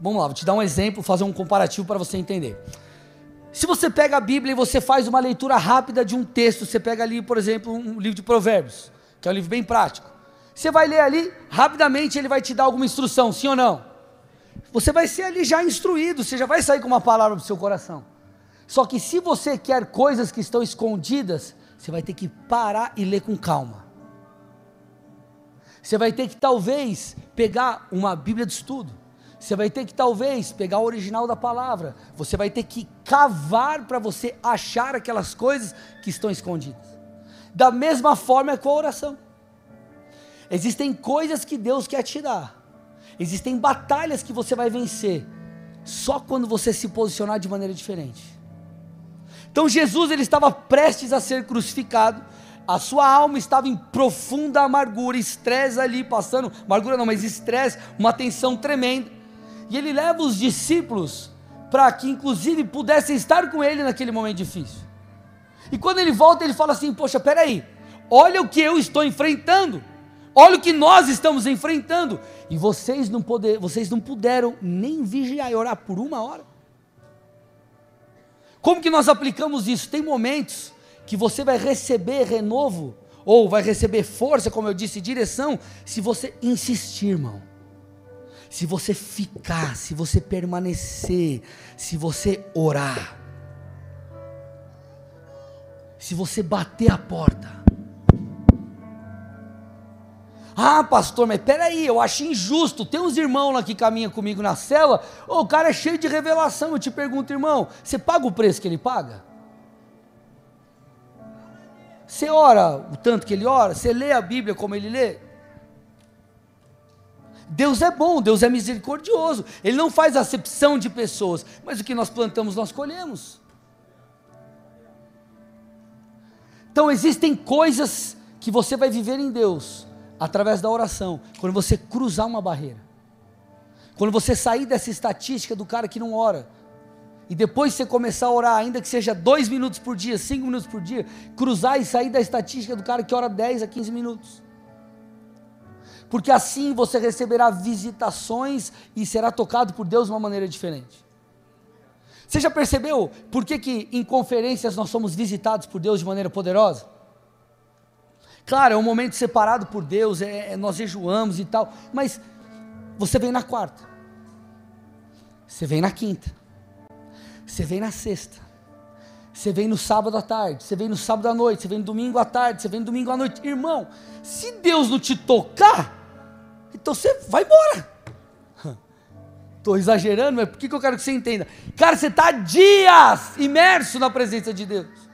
Vamos lá, vou te dar um exemplo, fazer um comparativo para você entender. Se você pega a Bíblia e você faz uma leitura rápida de um texto, você pega ali, por exemplo, um livro de Provérbios, que é um livro bem prático. Você vai ler ali, rapidamente ele vai te dar alguma instrução, sim ou não? Você vai ser ali já instruído, você já vai sair com uma palavra do seu coração. Só que se você quer coisas que estão escondidas, você vai ter que parar e ler com calma. Você vai ter que talvez pegar uma Bíblia de estudo. Você vai ter que talvez pegar o original da palavra. Você vai ter que cavar para você achar aquelas coisas que estão escondidas. Da mesma forma é com a oração. Existem coisas que Deus quer te dar Existem batalhas que você vai vencer. só quando você se posicionar de maneira diferente. Então Jesus ele estava prestes a ser crucificado, a sua alma estava em profunda amargura, estresse ali passando, amargura não, mas estresse, uma tensão tremenda. E ele leva os discípulos para que inclusive pudessem estar com ele naquele momento difícil. E quando ele volta, ele fala assim: "Poxa, peraí, olha o que eu estou enfrentando. Olha o que nós estamos enfrentando. E vocês não, poder, vocês não puderam nem vigiar e orar por uma hora. Como que nós aplicamos isso? Tem momentos que você vai receber renovo, ou vai receber força, como eu disse, direção, se você insistir, irmão. Se você ficar, se você permanecer, se você orar. Se você bater a porta. Ah, pastor, mas peraí, eu acho injusto. Tem uns irmãos lá que caminham comigo na cela, o cara é cheio de revelação. Eu te pergunto, irmão, você paga o preço que ele paga? Você ora o tanto que ele ora? Você lê a Bíblia como ele lê? Deus é bom, Deus é misericordioso. Ele não faz acepção de pessoas, mas o que nós plantamos, nós colhemos. Então existem coisas que você vai viver em Deus através da oração, quando você cruzar uma barreira, quando você sair dessa estatística do cara que não ora, e depois você começar a orar, ainda que seja dois minutos por dia, cinco minutos por dia, cruzar e sair da estatística do cara que ora 10 a 15 minutos. Porque assim você receberá visitações e será tocado por Deus de uma maneira diferente. Você já percebeu por que, que em conferências nós somos visitados por Deus de maneira poderosa? Claro, é um momento separado por Deus, é, é, nós jejuamos e tal, mas você vem na quarta, você vem na quinta, você vem na sexta, você vem no sábado à tarde, você vem no sábado à noite, você vem no domingo à tarde, você vem no domingo à noite. Irmão, se Deus não te tocar, então você vai embora. [LAUGHS] Estou exagerando, mas por que, que eu quero que você entenda? Cara, você está dias imerso na presença de Deus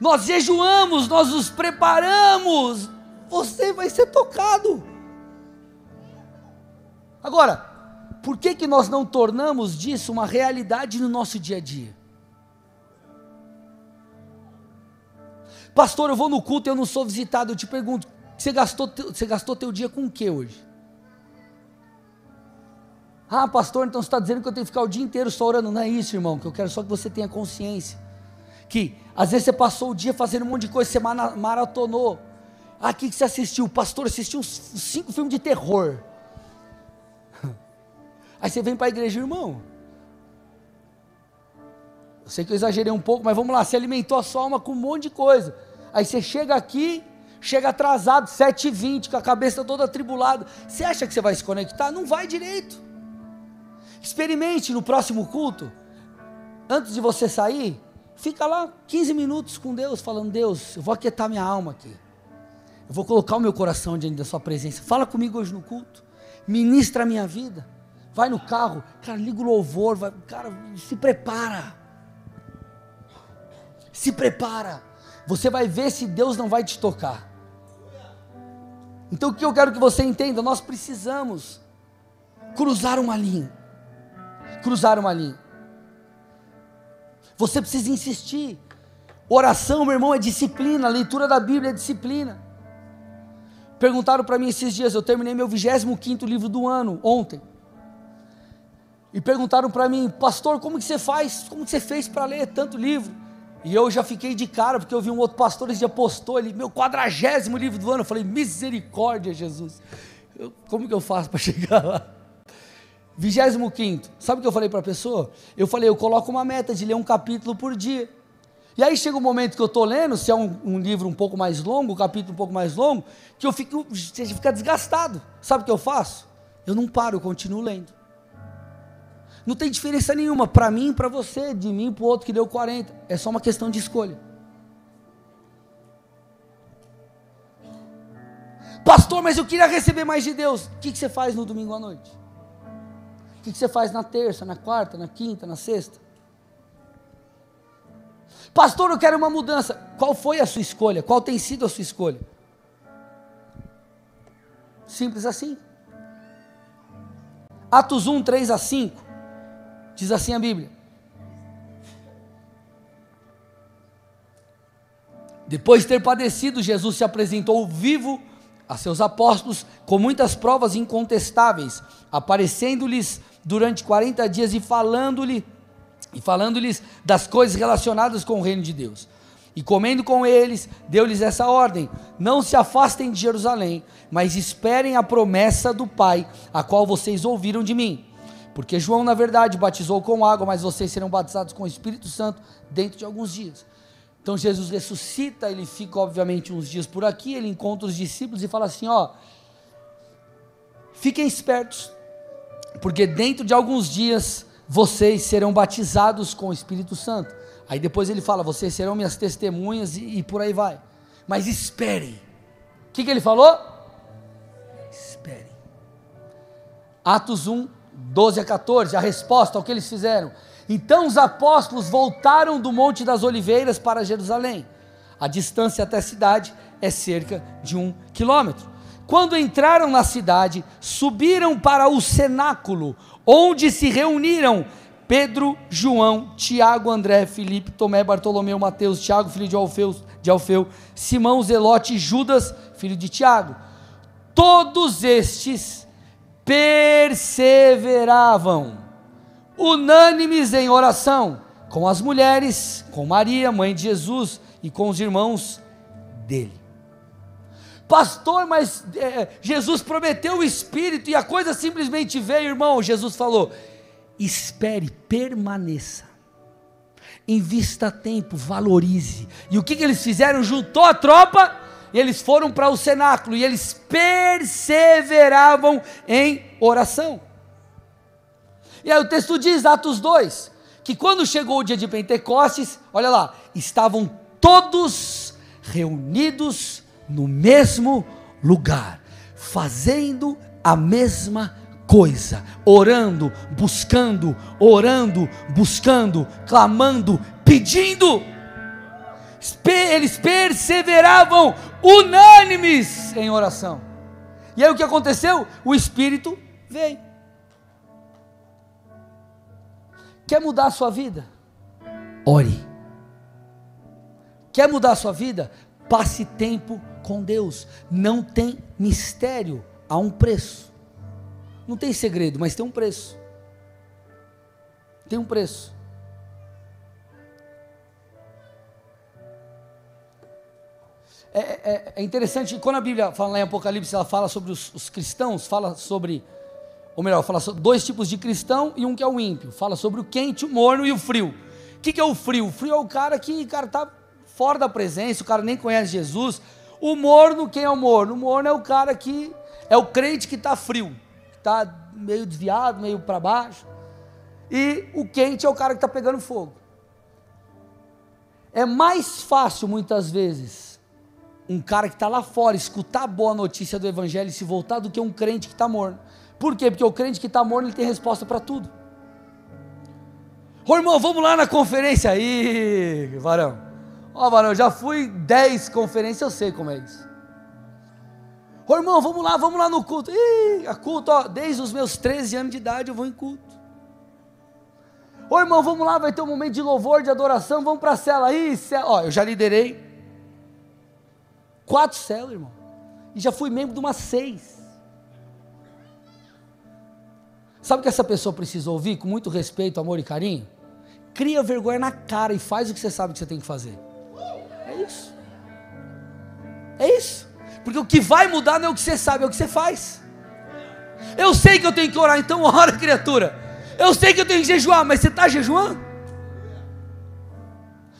nós jejuamos, nós nos preparamos, você vai ser tocado. Agora, por que, que nós não tornamos disso uma realidade no nosso dia a dia? Pastor, eu vou no culto e eu não sou visitado. Eu te pergunto, você gastou, você gastou teu dia com o que hoje? Ah, pastor, então você está dizendo que eu tenho que ficar o dia inteiro só orando. Não é isso, irmão, que eu quero só que você tenha consciência que às vezes você passou o dia fazendo um monte de coisa, você maratonou. O que você assistiu? O pastor assistiu uns cinco filmes de terror. [LAUGHS] Aí você vem para a igreja, irmão. Eu sei que eu exagerei um pouco, mas vamos lá, você alimentou a sua alma com um monte de coisa. Aí você chega aqui, chega atrasado, 7h20, com a cabeça toda atribulada. Você acha que você vai se conectar? Não vai direito. Experimente no próximo culto, antes de você sair, Fica lá 15 minutos com Deus, falando: Deus, eu vou aquietar minha alma aqui. Eu vou colocar o meu coração diante da Sua presença. Fala comigo hoje no culto. Ministra a minha vida. Vai no carro, cara, liga o louvor. Vai, cara, se prepara. Se prepara. Você vai ver se Deus não vai te tocar. Então o que eu quero que você entenda? Nós precisamos cruzar uma linha. Cruzar uma linha. Você precisa insistir. Oração, meu irmão, é disciplina. Leitura da Bíblia é disciplina. Perguntaram para mim esses dias, eu terminei meu 25 livro do ano, ontem. E perguntaram para mim, pastor, como que você faz? Como que você fez para ler tanto livro? E eu já fiquei de cara, porque eu vi um outro pastor, esse dia postou ele, meu quadragésimo livro do ano. Eu falei, misericórdia, Jesus. Eu, como que eu faço para [LAUGHS] chegar lá? 25. Sabe o que eu falei para a pessoa? Eu falei, eu coloco uma meta de ler um capítulo por dia. E aí chega um momento que eu estou lendo, se é um, um, livro um pouco mais longo, um capítulo um pouco mais longo, que eu fico, você fica desgastado. Sabe o que eu faço? Eu não paro, eu continuo lendo. Não tem diferença nenhuma para mim e para você, de mim para o outro que deu 40. É só uma questão de escolha. Pastor, mas eu queria receber mais de Deus. O que, que você faz no domingo à noite? O que você faz na terça, na quarta, na quinta, na sexta? Pastor, eu quero uma mudança. Qual foi a sua escolha? Qual tem sido a sua escolha? Simples assim. Atos 1, 3 a 5. Diz assim a Bíblia. Depois de ter padecido, Jesus se apresentou vivo a seus apóstolos com muitas provas incontestáveis, aparecendo-lhes durante 40 dias e falando-lhe e falando-lhes das coisas relacionadas com o reino de Deus. E comendo com eles, deu-lhes essa ordem: Não se afastem de Jerusalém, mas esperem a promessa do Pai, a qual vocês ouviram de mim. Porque João, na verdade, batizou com água, mas vocês serão batizados com o Espírito Santo dentro de alguns dias. Então Jesus ressuscita, ele fica obviamente uns dias por aqui, ele encontra os discípulos e fala assim: ó, fiquem espertos, porque dentro de alguns dias vocês serão batizados com o Espírito Santo. Aí depois ele fala: vocês serão minhas testemunhas e, e por aí vai. Mas esperem. O que, que ele falou? Esperem. Atos 1, 12 a 14, a resposta ao que eles fizeram. Então os apóstolos voltaram do Monte das Oliveiras para Jerusalém. A distância até a cidade é cerca de um quilômetro. Quando entraram na cidade, subiram para o cenáculo, onde se reuniram Pedro, João, Tiago, André, Filipe, Tomé, Bartolomeu, Mateus, Tiago, filho de Alfeu, de Alfeu, Simão, Zelote e Judas, filho de Tiago. Todos estes perseveravam unânimes em oração, com as mulheres, com Maria, mãe de Jesus, e com os irmãos dele. Pastor, mas é, Jesus prometeu o Espírito e a coisa simplesmente veio, irmão. Jesus falou: espere, permaneça, invista tempo, valorize. E o que, que eles fizeram? Juntou a tropa e eles foram para o cenáculo e eles perseveravam em oração. E aí o texto diz, Atos 2, que quando chegou o dia de Pentecostes, olha lá, estavam todos reunidos no mesmo lugar, fazendo a mesma coisa, orando, buscando, orando, buscando, clamando, pedindo. Eles perseveravam unânimes em oração. E aí o que aconteceu? O Espírito veio. Quer mudar a sua vida? Ore. Quer mudar a sua vida? Passe tempo com Deus. Não tem mistério, há um preço. Não tem segredo, mas tem um preço. Tem um preço. É, é, é, interessante, quando a Bíblia fala em Apocalipse, ela fala sobre os, os cristãos, fala sobre ou melhor, fala sobre dois tipos de cristão e um que é o ímpio. Fala sobre o quente, o morno e o frio. O que, que é o frio? O frio é o cara que, cara, tá fora da presença, o cara nem conhece Jesus. O morno, quem é o morno? O morno é o cara que é o crente que está frio, está meio desviado, meio para baixo. E o quente é o cara que está pegando fogo. É mais fácil, muitas vezes, um cara que está lá fora escutar a boa notícia do Evangelho e se voltar do que um crente que está morno. Por quê? Porque o crente que está morto ele tem resposta para tudo. Ô irmão, vamos lá na conferência aí, varão. Ó, varão, já fui 10 conferências, eu sei como é isso. Ô irmão, vamos lá, vamos lá no culto. Ih, a culto, ó, desde os meus 13 anos de idade eu vou em culto. Ô irmão, vamos lá, vai ter um momento de louvor, de adoração, vamos para a cela aí. Cela. Ó, eu já liderei quatro celas, irmão. E já fui membro de umas seis. Sabe o que essa pessoa precisa ouvir com muito respeito, amor e carinho? Cria vergonha na cara e faz o que você sabe que você tem que fazer. É isso. É isso. Porque o que vai mudar não é o que você sabe, é o que você faz. Eu sei que eu tenho que orar, então ora, criatura. Eu sei que eu tenho que jejuar, mas você está jejuando?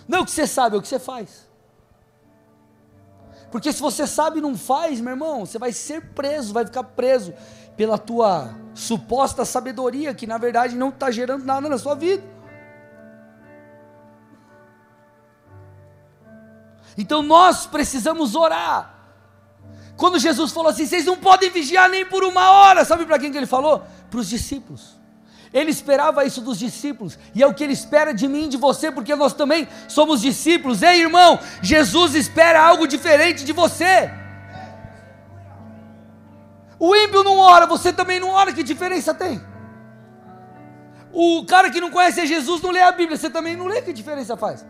Não é o que você sabe, é o que você faz. Porque se você sabe e não faz, meu irmão, você vai ser preso, vai ficar preso pela tua suposta sabedoria, que na verdade não está gerando nada na sua vida. Então nós precisamos orar. Quando Jesus falou assim, vocês não podem vigiar nem por uma hora, sabe para quem que ele falou? Para os discípulos. Ele esperava isso dos discípulos, e é o que ele espera de mim e de você, porque nós também somos discípulos. Ei, irmão, Jesus espera algo diferente de você. O ímpio não ora, você também não ora, que diferença tem? O cara que não conhece Jesus não lê a Bíblia, você também não lê, que diferença faz?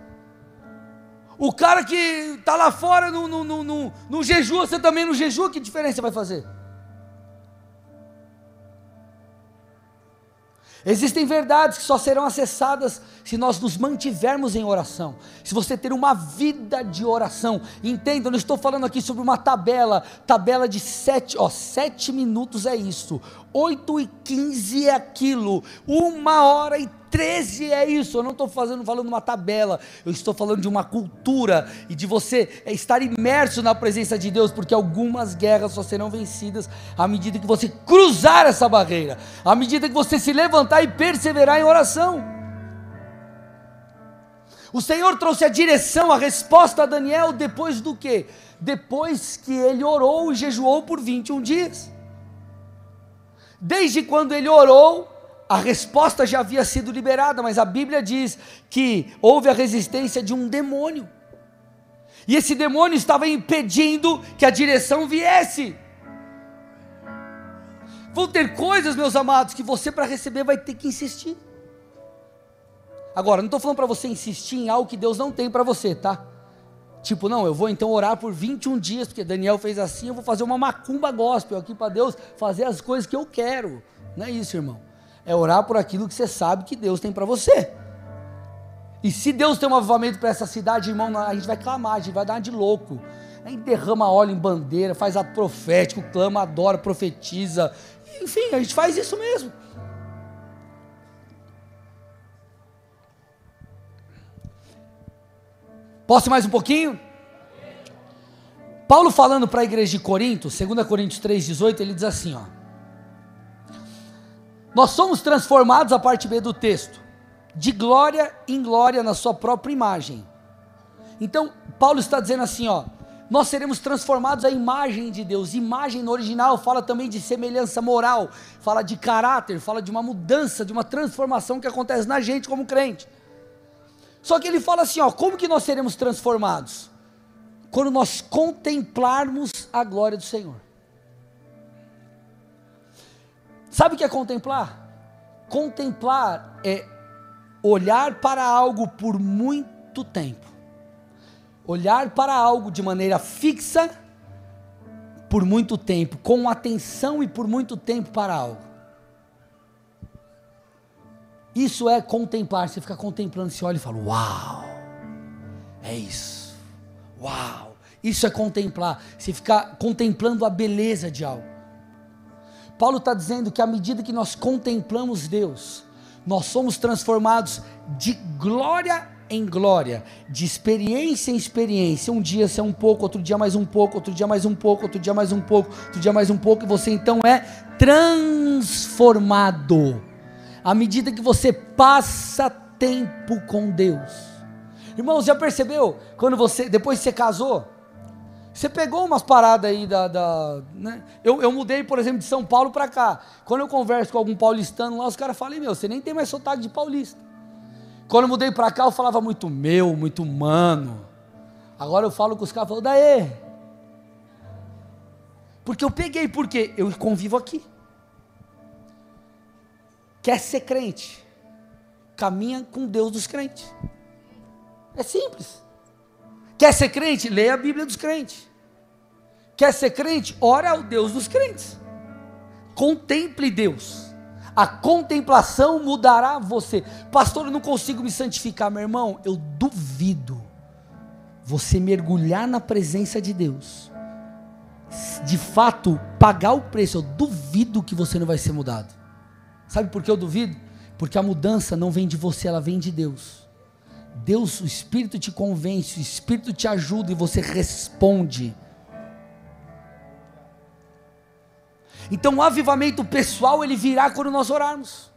O cara que está lá fora no, no, no, no, no jejum, você também no jejum, que diferença vai fazer? Existem verdades que só serão acessadas se nós nos mantivermos em oração. Se você ter uma vida de oração, entenda, eu não estou falando aqui sobre uma tabela, tabela de sete, ó, sete minutos é isso, oito e quinze é aquilo, uma hora e 13 é isso. Eu não estou fazendo falando uma tabela, eu estou falando de uma cultura e de você estar imerso na presença de Deus, porque algumas guerras só serão vencidas à medida que você cruzar essa barreira, à medida que você se levantar e perseverar em oração. O Senhor trouxe a direção, a resposta a Daniel depois do que? Depois que ele orou e jejuou por 21 dias. Desde quando ele orou, a resposta já havia sido liberada, mas a Bíblia diz que houve a resistência de um demônio. E esse demônio estava impedindo que a direção viesse. Vão ter coisas, meus amados, que você para receber vai ter que insistir. Agora, não estou falando para você insistir em algo que Deus não tem para você, tá? Tipo, não, eu vou então orar por 21 dias, porque Daniel fez assim, eu vou fazer uma macumba gospel aqui para Deus fazer as coisas que eu quero. Não é isso, irmão é orar por aquilo que você sabe que Deus tem para você. E se Deus tem um avivamento para essa cidade, irmão, a gente vai clamar, a gente vai dar de louco. A gente derrama óleo em bandeira, faz ato profético, clama, adora, profetiza. Enfim, a gente faz isso mesmo. Posso mais um pouquinho? Paulo falando para a igreja de Corinto, 2 Coríntios 3,18, ele diz assim: ó. Nós somos transformados, a parte B do texto, de glória em glória na sua própria imagem. Então, Paulo está dizendo assim, ó, nós seremos transformados à imagem de Deus. Imagem no original fala também de semelhança moral, fala de caráter, fala de uma mudança, de uma transformação que acontece na gente como crente. Só que ele fala assim, ó, como que nós seremos transformados? Quando nós contemplarmos a glória do Senhor. Sabe o que é contemplar? Contemplar é olhar para algo por muito tempo. Olhar para algo de maneira fixa por muito tempo, com atenção e por muito tempo para algo. Isso é contemplar. Você fica contemplando, você olha e fala: Uau! É isso. Uau! Isso é contemplar. Você fica contemplando a beleza de algo. Paulo está dizendo que à medida que nós contemplamos Deus, nós somos transformados de glória em glória, de experiência em experiência. Um dia você é um pouco, outro dia mais um pouco, outro dia mais um pouco, outro dia mais um pouco, outro dia mais um pouco, e você então é transformado. À medida que você passa tempo com Deus. Irmãos, já percebeu? Quando você, depois que você casou, você pegou umas paradas aí da. da né? eu, eu mudei, por exemplo, de São Paulo para cá. Quando eu converso com algum paulistano lá, os caras falam: meu, você nem tem mais sotaque de paulista. Quando eu mudei para cá, eu falava muito meu, muito humano. Agora eu falo com os caras, falo, daí. Porque eu peguei, porque eu convivo aqui. Quer ser crente? Caminha com Deus dos crentes. É simples. Quer ser crente? Leia a Bíblia dos crentes. Quer ser crente? Ora ao Deus dos crentes. Contemple Deus. A contemplação mudará você. Pastor, eu não consigo me santificar, meu irmão. Eu duvido você mergulhar na presença de Deus. De fato, pagar o preço. Eu duvido que você não vai ser mudado. Sabe por que eu duvido? Porque a mudança não vem de você, ela vem de Deus. Deus, o Espírito te convence, o Espírito te ajuda e você responde. Então o avivamento pessoal ele virá quando nós orarmos.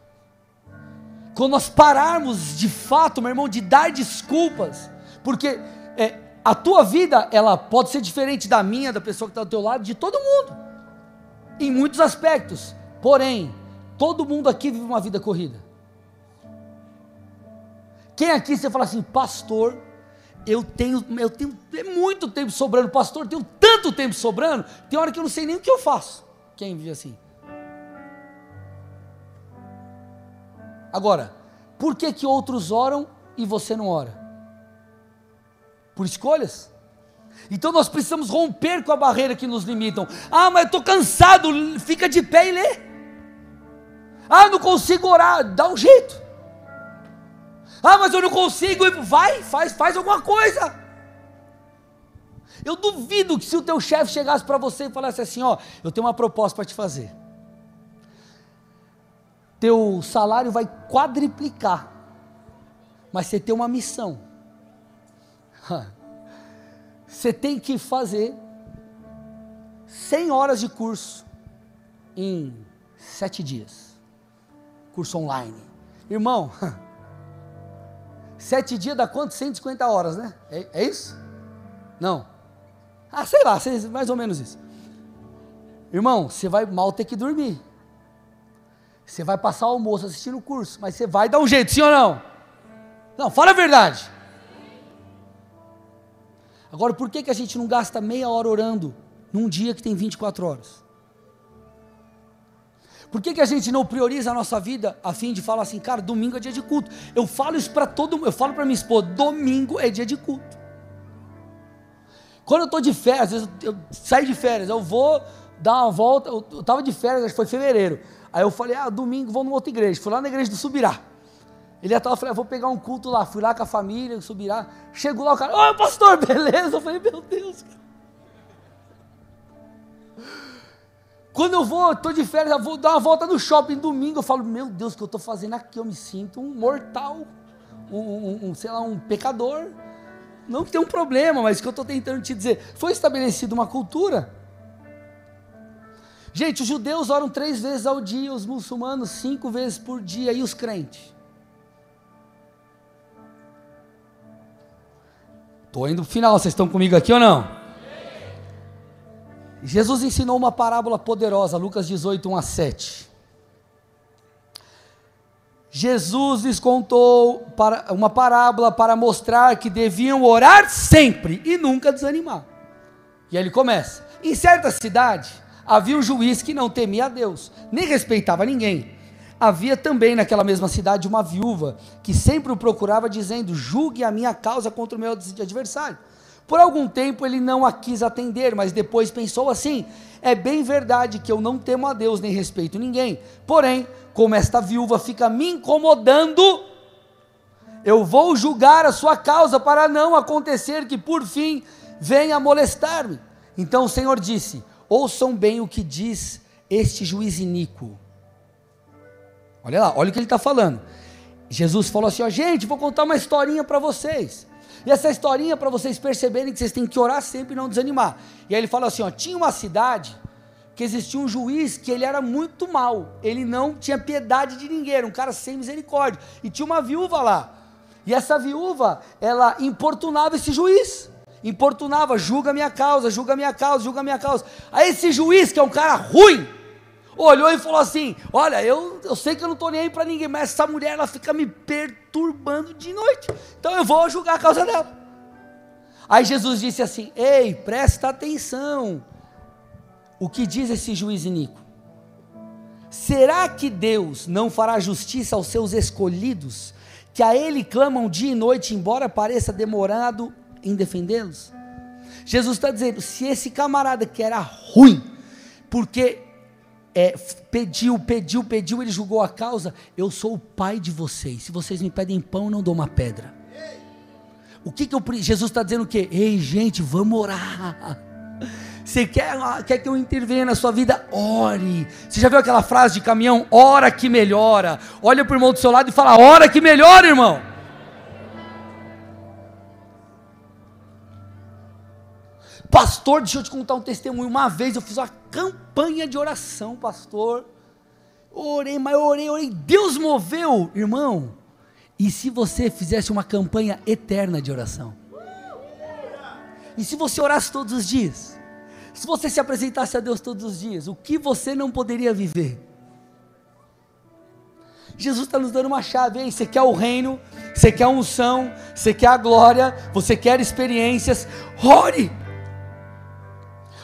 Quando nós pararmos de fato, meu irmão, de dar desculpas, porque é, a tua vida ela pode ser diferente da minha, da pessoa que está do teu lado, de todo mundo, em muitos aspectos. Porém, todo mundo aqui vive uma vida corrida. Quem aqui você fala assim, pastor, eu tenho, eu tenho muito tempo sobrando, pastor, tenho tanto tempo sobrando, tem hora que eu não sei nem o que eu faço. Quem vive assim? Agora, por que, que outros oram e você não ora? Por escolhas? Então nós precisamos romper com a barreira que nos limitam. Ah, mas eu estou cansado, fica de pé e lê. Ah, não consigo orar, dá um jeito. Ah, mas eu não consigo, vai, faz, faz alguma coisa. Eu duvido que se o teu chefe chegasse para você e falasse assim, ó, eu tenho uma proposta para te fazer. Teu salário vai quadriplicar. Mas você tem uma missão. [LAUGHS] Você tem que fazer 100 horas de curso em 7 dias. Curso online. Irmão, [LAUGHS] 7 dias dá quanto? 150 horas, né? É, é isso? Não. Ah, sei lá, mais ou menos isso. Irmão, você vai mal ter que dormir. Você vai passar o almoço assistindo o curso, mas você vai dar um jeito, sim ou não? Não, fala a verdade. Agora, por que, que a gente não gasta meia hora orando num dia que tem 24 horas? Por que, que a gente não prioriza a nossa vida a fim de falar assim, cara, domingo é dia de culto? Eu falo isso para todo mundo, eu falo para minha esposa, domingo é dia de culto. Quando eu estou de férias, às vezes eu, eu saio de férias, eu vou dar uma volta, eu estava de férias, acho que foi fevereiro. Aí eu falei, ah, domingo vou numa outra igreja. Fui lá na igreja do Subirá. Ele estava, falei, ah, vou pegar um culto lá. Fui lá com a família, Subirá. Chegou lá o cara, oi pastor, [LAUGHS] beleza? Eu falei, meu Deus, cara. Quando eu vou, estou de férias, eu vou dar uma volta no shopping domingo, eu falo, meu Deus, o que eu estou fazendo aqui? Eu me sinto um mortal, um, um, um sei lá, um pecador. Não que tenha um problema, mas o que eu estou tentando te dizer, foi estabelecida uma cultura. Gente, os judeus oram três vezes ao dia, os muçulmanos cinco vezes por dia, e os crentes? Estou indo para o final, vocês estão comigo aqui ou não? Jesus ensinou uma parábola poderosa, Lucas 18, 1 a 7. Jesus lhes contou uma parábola para mostrar que deviam orar sempre e nunca desanimar. E aí ele começa: em certa cidade havia um juiz que não temia a Deus, nem respeitava ninguém. Havia também naquela mesma cidade uma viúva que sempre o procurava, dizendo: Julgue a minha causa contra o meu adversário. Por algum tempo ele não a quis atender, mas depois pensou assim: é bem verdade que eu não temo a Deus nem respeito ninguém. Porém, como esta viúva fica me incomodando, eu vou julgar a sua causa para não acontecer que por fim venha molestar-me. Então o Senhor disse: Ouçam bem o que diz este juiz iníquo. Olha lá, olha o que ele está falando. Jesus falou assim: ó, gente, vou contar uma historinha para vocês. E essa historinha para vocês perceberem que vocês têm que orar sempre e não desanimar. E aí ele fala assim: ó, tinha uma cidade que existia um juiz que ele era muito mal, ele não tinha piedade de ninguém, era um cara sem misericórdia. E tinha uma viúva lá. E essa viúva, ela importunava esse juiz. Importunava, julga minha causa, julga minha causa, julga minha causa. Aí esse juiz, que é um cara ruim, olhou e falou assim: Olha, eu, eu sei que eu não estou nem aí para ninguém, mas essa mulher ela fica me perturbando de noite, então eu vou julgar a causa dela. Aí Jesus disse assim: Ei, presta atenção. O que diz esse juiz iníquo? Será que Deus não fará justiça aos seus escolhidos, que a Ele clamam dia e noite, embora pareça demorado em defendê-los? Jesus está dizendo: se esse camarada que era ruim, porque é, pediu, pediu, pediu, ele julgou a causa. Eu sou o pai de vocês. Se vocês me pedem pão, eu não dou uma pedra. O que, que eu, Jesus está dizendo o quê? Ei, gente, vamos orar. Você quer, quer que eu intervenha na sua vida? Ore. Você já viu aquela frase de caminhão? Ora que melhora. Olha para o irmão do seu lado e fala: Ora que melhora, irmão. Pastor, deixa eu te contar um testemunho. Uma vez eu fiz uma campanha de oração, pastor. Orei, mas orei, orei. Deus moveu, irmão. E se você fizesse uma campanha eterna de oração? E se você orasse todos os dias? Se você se apresentasse a Deus todos os dias, o que você não poderia viver? Jesus está nos dando uma chave, aí. Você quer o reino, você quer a unção, você quer a glória, você quer experiências, ore.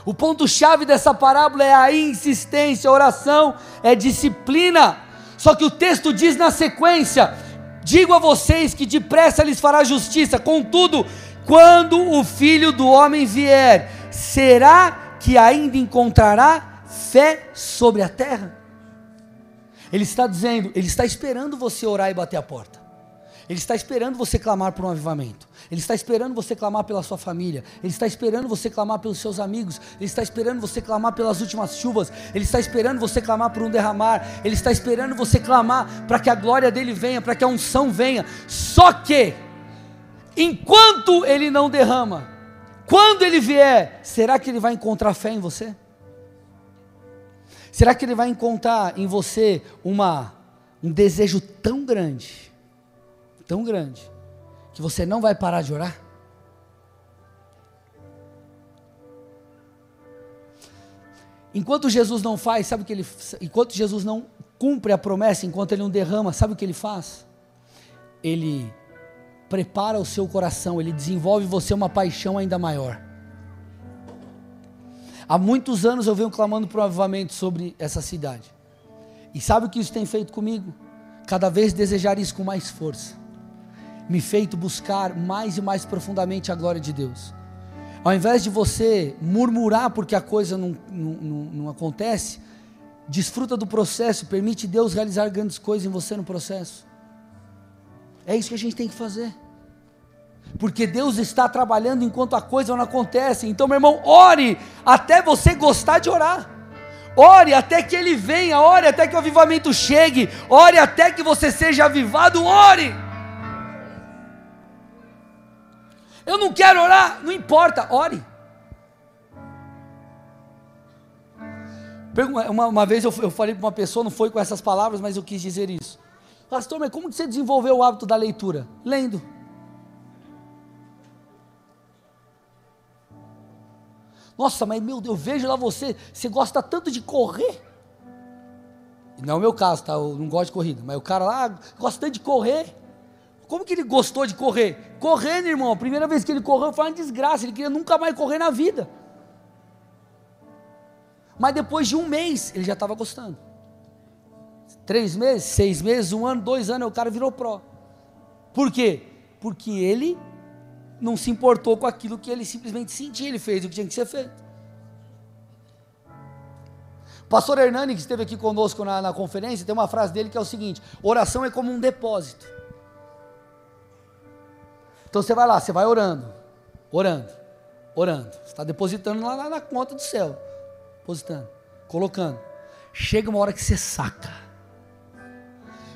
O ponto-chave dessa parábola é a insistência, a oração é disciplina. Só que o texto diz na sequência: Digo a vocês que depressa lhes fará justiça, contudo, quando o filho do homem vier, será que ainda encontrará fé sobre a terra? Ele está dizendo, ele está esperando você orar e bater a porta. Ele está esperando você clamar por um avivamento. Ele está esperando você clamar pela sua família. Ele está esperando você clamar pelos seus amigos. Ele está esperando você clamar pelas últimas chuvas. Ele está esperando você clamar por um derramar. Ele está esperando você clamar para que a glória dele venha, para que a unção venha. Só que, enquanto ele não derrama, quando ele vier, será que ele vai encontrar fé em você? Será que ele vai encontrar em você uma, um desejo tão grande, tão grande, que você não vai parar de orar? Enquanto Jesus não faz, sabe o que ele enquanto Jesus não cumpre a promessa, enquanto ele não derrama, sabe o que ele faz? Ele prepara o seu coração, ele desenvolve em você uma paixão ainda maior. Há muitos anos eu venho clamando por avivamento sobre essa cidade. E sabe o que isso tem feito comigo? Cada vez desejar isso com mais força. Me feito buscar mais e mais profundamente a glória de Deus. Ao invés de você murmurar porque a coisa não, não, não, não acontece, desfruta do processo, permite Deus realizar grandes coisas em você no processo. É isso que a gente tem que fazer porque Deus está trabalhando enquanto a coisa não acontece. Então, meu irmão, ore até você gostar de orar. Ore até que ele venha, ore até que o avivamento chegue, ore até que você seja avivado, ore. Eu não quero orar, não importa, ore. Uma, uma vez eu, eu falei para uma pessoa, não foi com essas palavras, mas eu quis dizer isso. Pastor, mas como você desenvolveu o hábito da leitura? Lendo. Nossa, mas meu Deus, eu vejo lá você, você gosta tanto de correr. Não é o meu caso, tá? Eu não gosto de corrida, mas o cara lá gosta tanto de correr. Como que ele gostou de correr? Correndo, irmão. A primeira vez que ele correu foi uma desgraça. Ele queria nunca mais correr na vida. Mas depois de um mês, ele já estava gostando. Três meses, seis meses, um ano, dois anos, o cara virou pró. Por quê? Porque ele não se importou com aquilo que ele simplesmente sentia, ele fez o que tinha que ser feito. Pastor Hernani, que esteve aqui conosco na, na conferência, tem uma frase dele que é o seguinte: oração é como um depósito. Então você vai lá, você vai orando, orando, orando. Você está depositando lá, lá na conta do céu. Depositando, colocando. Chega uma hora que você saca.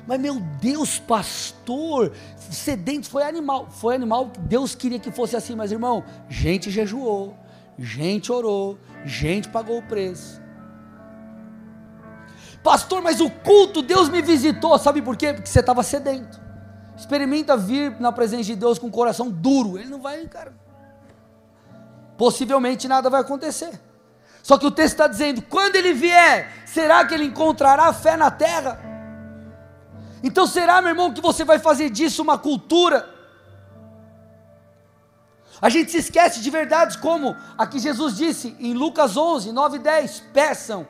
Mas meu Deus, pastor, sedento foi animal. Foi animal, Deus queria que fosse assim, mas irmão, gente jejuou, gente orou, gente pagou o preço. Pastor, mas o culto, Deus me visitou, sabe por quê? Porque você estava sedento. Experimenta vir na presença de Deus com o coração duro, ele não vai, cara. Possivelmente nada vai acontecer. Só que o texto está dizendo: quando ele vier, será que ele encontrará fé na terra? Então será, meu irmão, que você vai fazer disso uma cultura? A gente se esquece de verdades como a que Jesus disse em Lucas 11, 9 e 10: peçam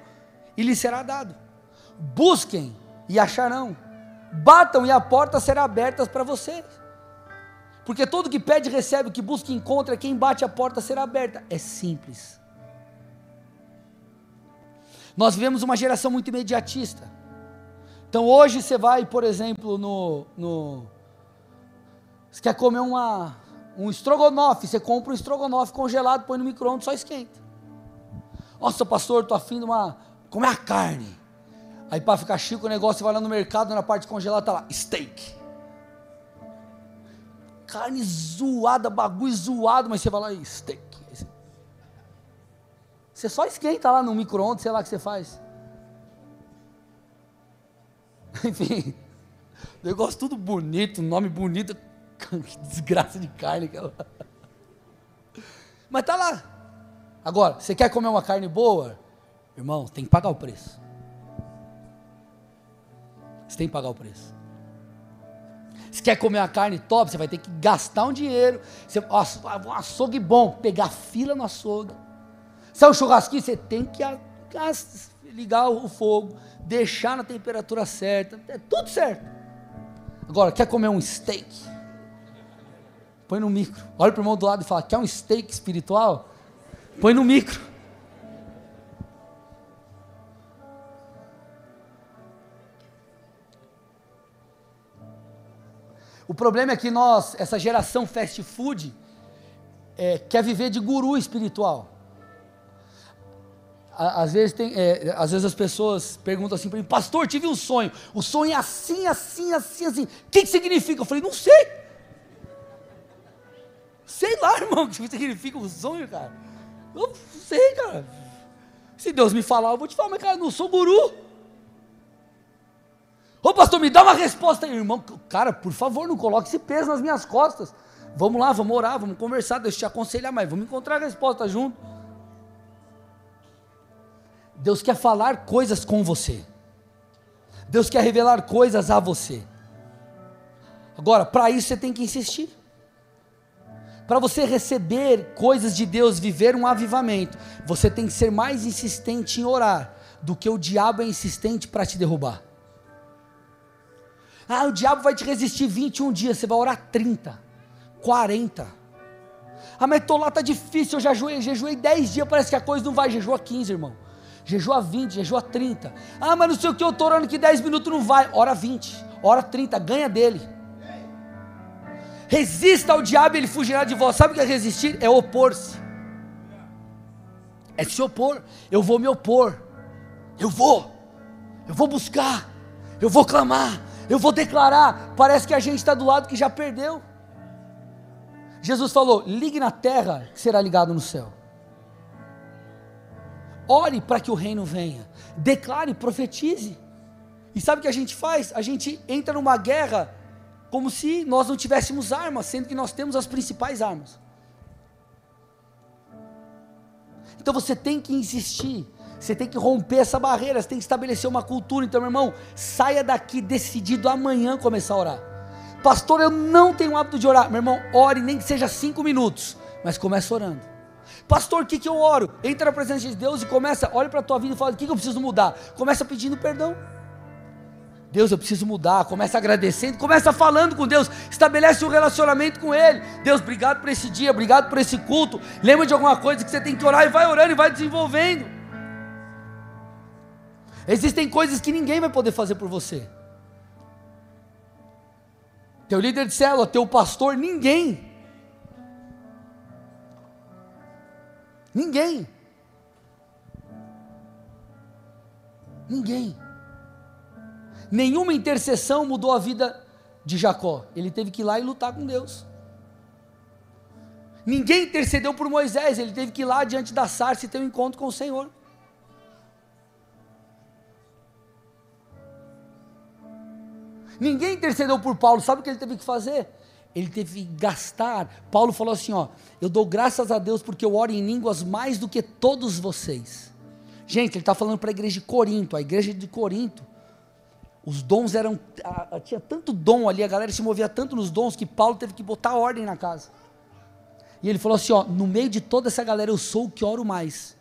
e lhes será dado, busquem e acharão, batam e a porta será aberta para vocês. Porque todo que pede recebe, o que busca encontra, quem bate a porta será aberta. É simples. Nós vivemos uma geração muito imediatista. Então hoje você vai, por exemplo, no, no você quer comer uma, um estrogonofe, você compra um estrogonofe congelado, põe no micro-ondas, só esquenta. Nossa, pastor, estou afim de uma, comer a carne. Aí para ficar chique o negócio, vai lá no mercado, na parte congelada está lá, steak. Carne zoada, bagulho zoado, mas você vai lá e steak. Você só esquenta lá no micro-ondas, sei lá o que você faz. [LAUGHS] Enfim, negócio tudo bonito, nome bonito, [LAUGHS] que desgraça de carne aquela. Mas tá lá. Agora, você quer comer uma carne boa? Irmão, tem que pagar o preço. Você tem que pagar o preço. Se quer comer uma carne top, você vai ter que gastar um dinheiro. Você, um açougue bom, pegar fila no açougue. Se é um churrasquinho, você tem que. ligar o fogo, deixar na temperatura certa, é tudo certo. Agora, quer comer um steak? Põe no micro. Olha para o irmão do lado e fala: quer um steak espiritual? Põe no micro. O problema é que nós, essa geração fast food, é, quer viver de guru espiritual. Às vezes, tem, é, às vezes as pessoas perguntam assim para mim, pastor, tive um sonho. O sonho é assim, assim, assim, assim. O que, que significa? Eu falei, não sei. Sei lá, irmão, [LAUGHS] o que significa um sonho, cara. Eu não sei, cara. Se Deus me falar, eu vou te falar, mas cara, eu não sou guru. Ô pastor, me dá uma resposta aí, irmão. Cara, por favor, não coloque esse peso nas minhas costas. Vamos lá, vamos orar, vamos conversar, Deus te aconselhar mais, vamos encontrar a resposta junto. Deus quer falar coisas com você. Deus quer revelar coisas a você. Agora, para isso você tem que insistir. Para você receber coisas de Deus, viver um avivamento, você tem que ser mais insistente em orar do que o diabo é insistente para te derrubar. Ah, o diabo vai te resistir 21 dias, você vai orar 30, 40. Ah, mas tô lá, tá difícil, eu já jejuei, jejuei 10 dias, parece que a coisa não vai, jejua 15, irmão. Jejua 20, jejua 30. Ah, mas não sei o que, eu estou orando que 10 minutos não vai. Hora 20, hora 30, ganha dele. Resista ao diabo e ele fugirá de vós. Sabe o que é resistir? É opor-se. É se opor. Eu vou me opor. Eu vou. Eu vou buscar. Eu vou clamar. Eu vou declarar. Parece que a gente está do lado que já perdeu. Jesus falou: ligue na terra, que será ligado no céu. Ore para que o reino venha. Declare, profetize. E sabe o que a gente faz? A gente entra numa guerra como se nós não tivéssemos armas, sendo que nós temos as principais armas. Então você tem que insistir, você tem que romper essa barreira, você tem que estabelecer uma cultura. Então, meu irmão, saia daqui decidido amanhã começar a orar. Pastor, eu não tenho hábito de orar. Meu irmão, ore nem que seja cinco minutos, mas comece orando. Pastor, o que, que eu oro? Entra na presença de Deus e começa, olha para a tua vida e fala: o que, que eu preciso mudar? Começa pedindo perdão. Deus, eu preciso mudar. Começa agradecendo, começa falando com Deus, estabelece um relacionamento com Ele. Deus, obrigado por esse dia, obrigado por esse culto. Lembra de alguma coisa que você tem que orar e vai orando e vai desenvolvendo. Existem coisas que ninguém vai poder fazer por você. Teu líder de célula, teu pastor, ninguém. Ninguém. Ninguém. Nenhuma intercessão mudou a vida de Jacó. Ele teve que ir lá e lutar com Deus. Ninguém intercedeu por Moisés, ele teve que ir lá diante da sarça e ter um encontro com o Senhor. Ninguém intercedeu por Paulo, sabe o que ele teve que fazer? ele teve que gastar. Paulo falou assim: ó, eu dou graças a Deus porque eu oro em línguas mais do que todos vocês. Gente, ele está falando para a igreja de Corinto, a igreja de Corinto. Os dons eram. A, a, tinha tanto dom ali, a galera se movia tanto nos dons que Paulo teve que botar ordem na casa. E ele falou assim: ó, no meio de toda essa galera eu sou o que oro mais.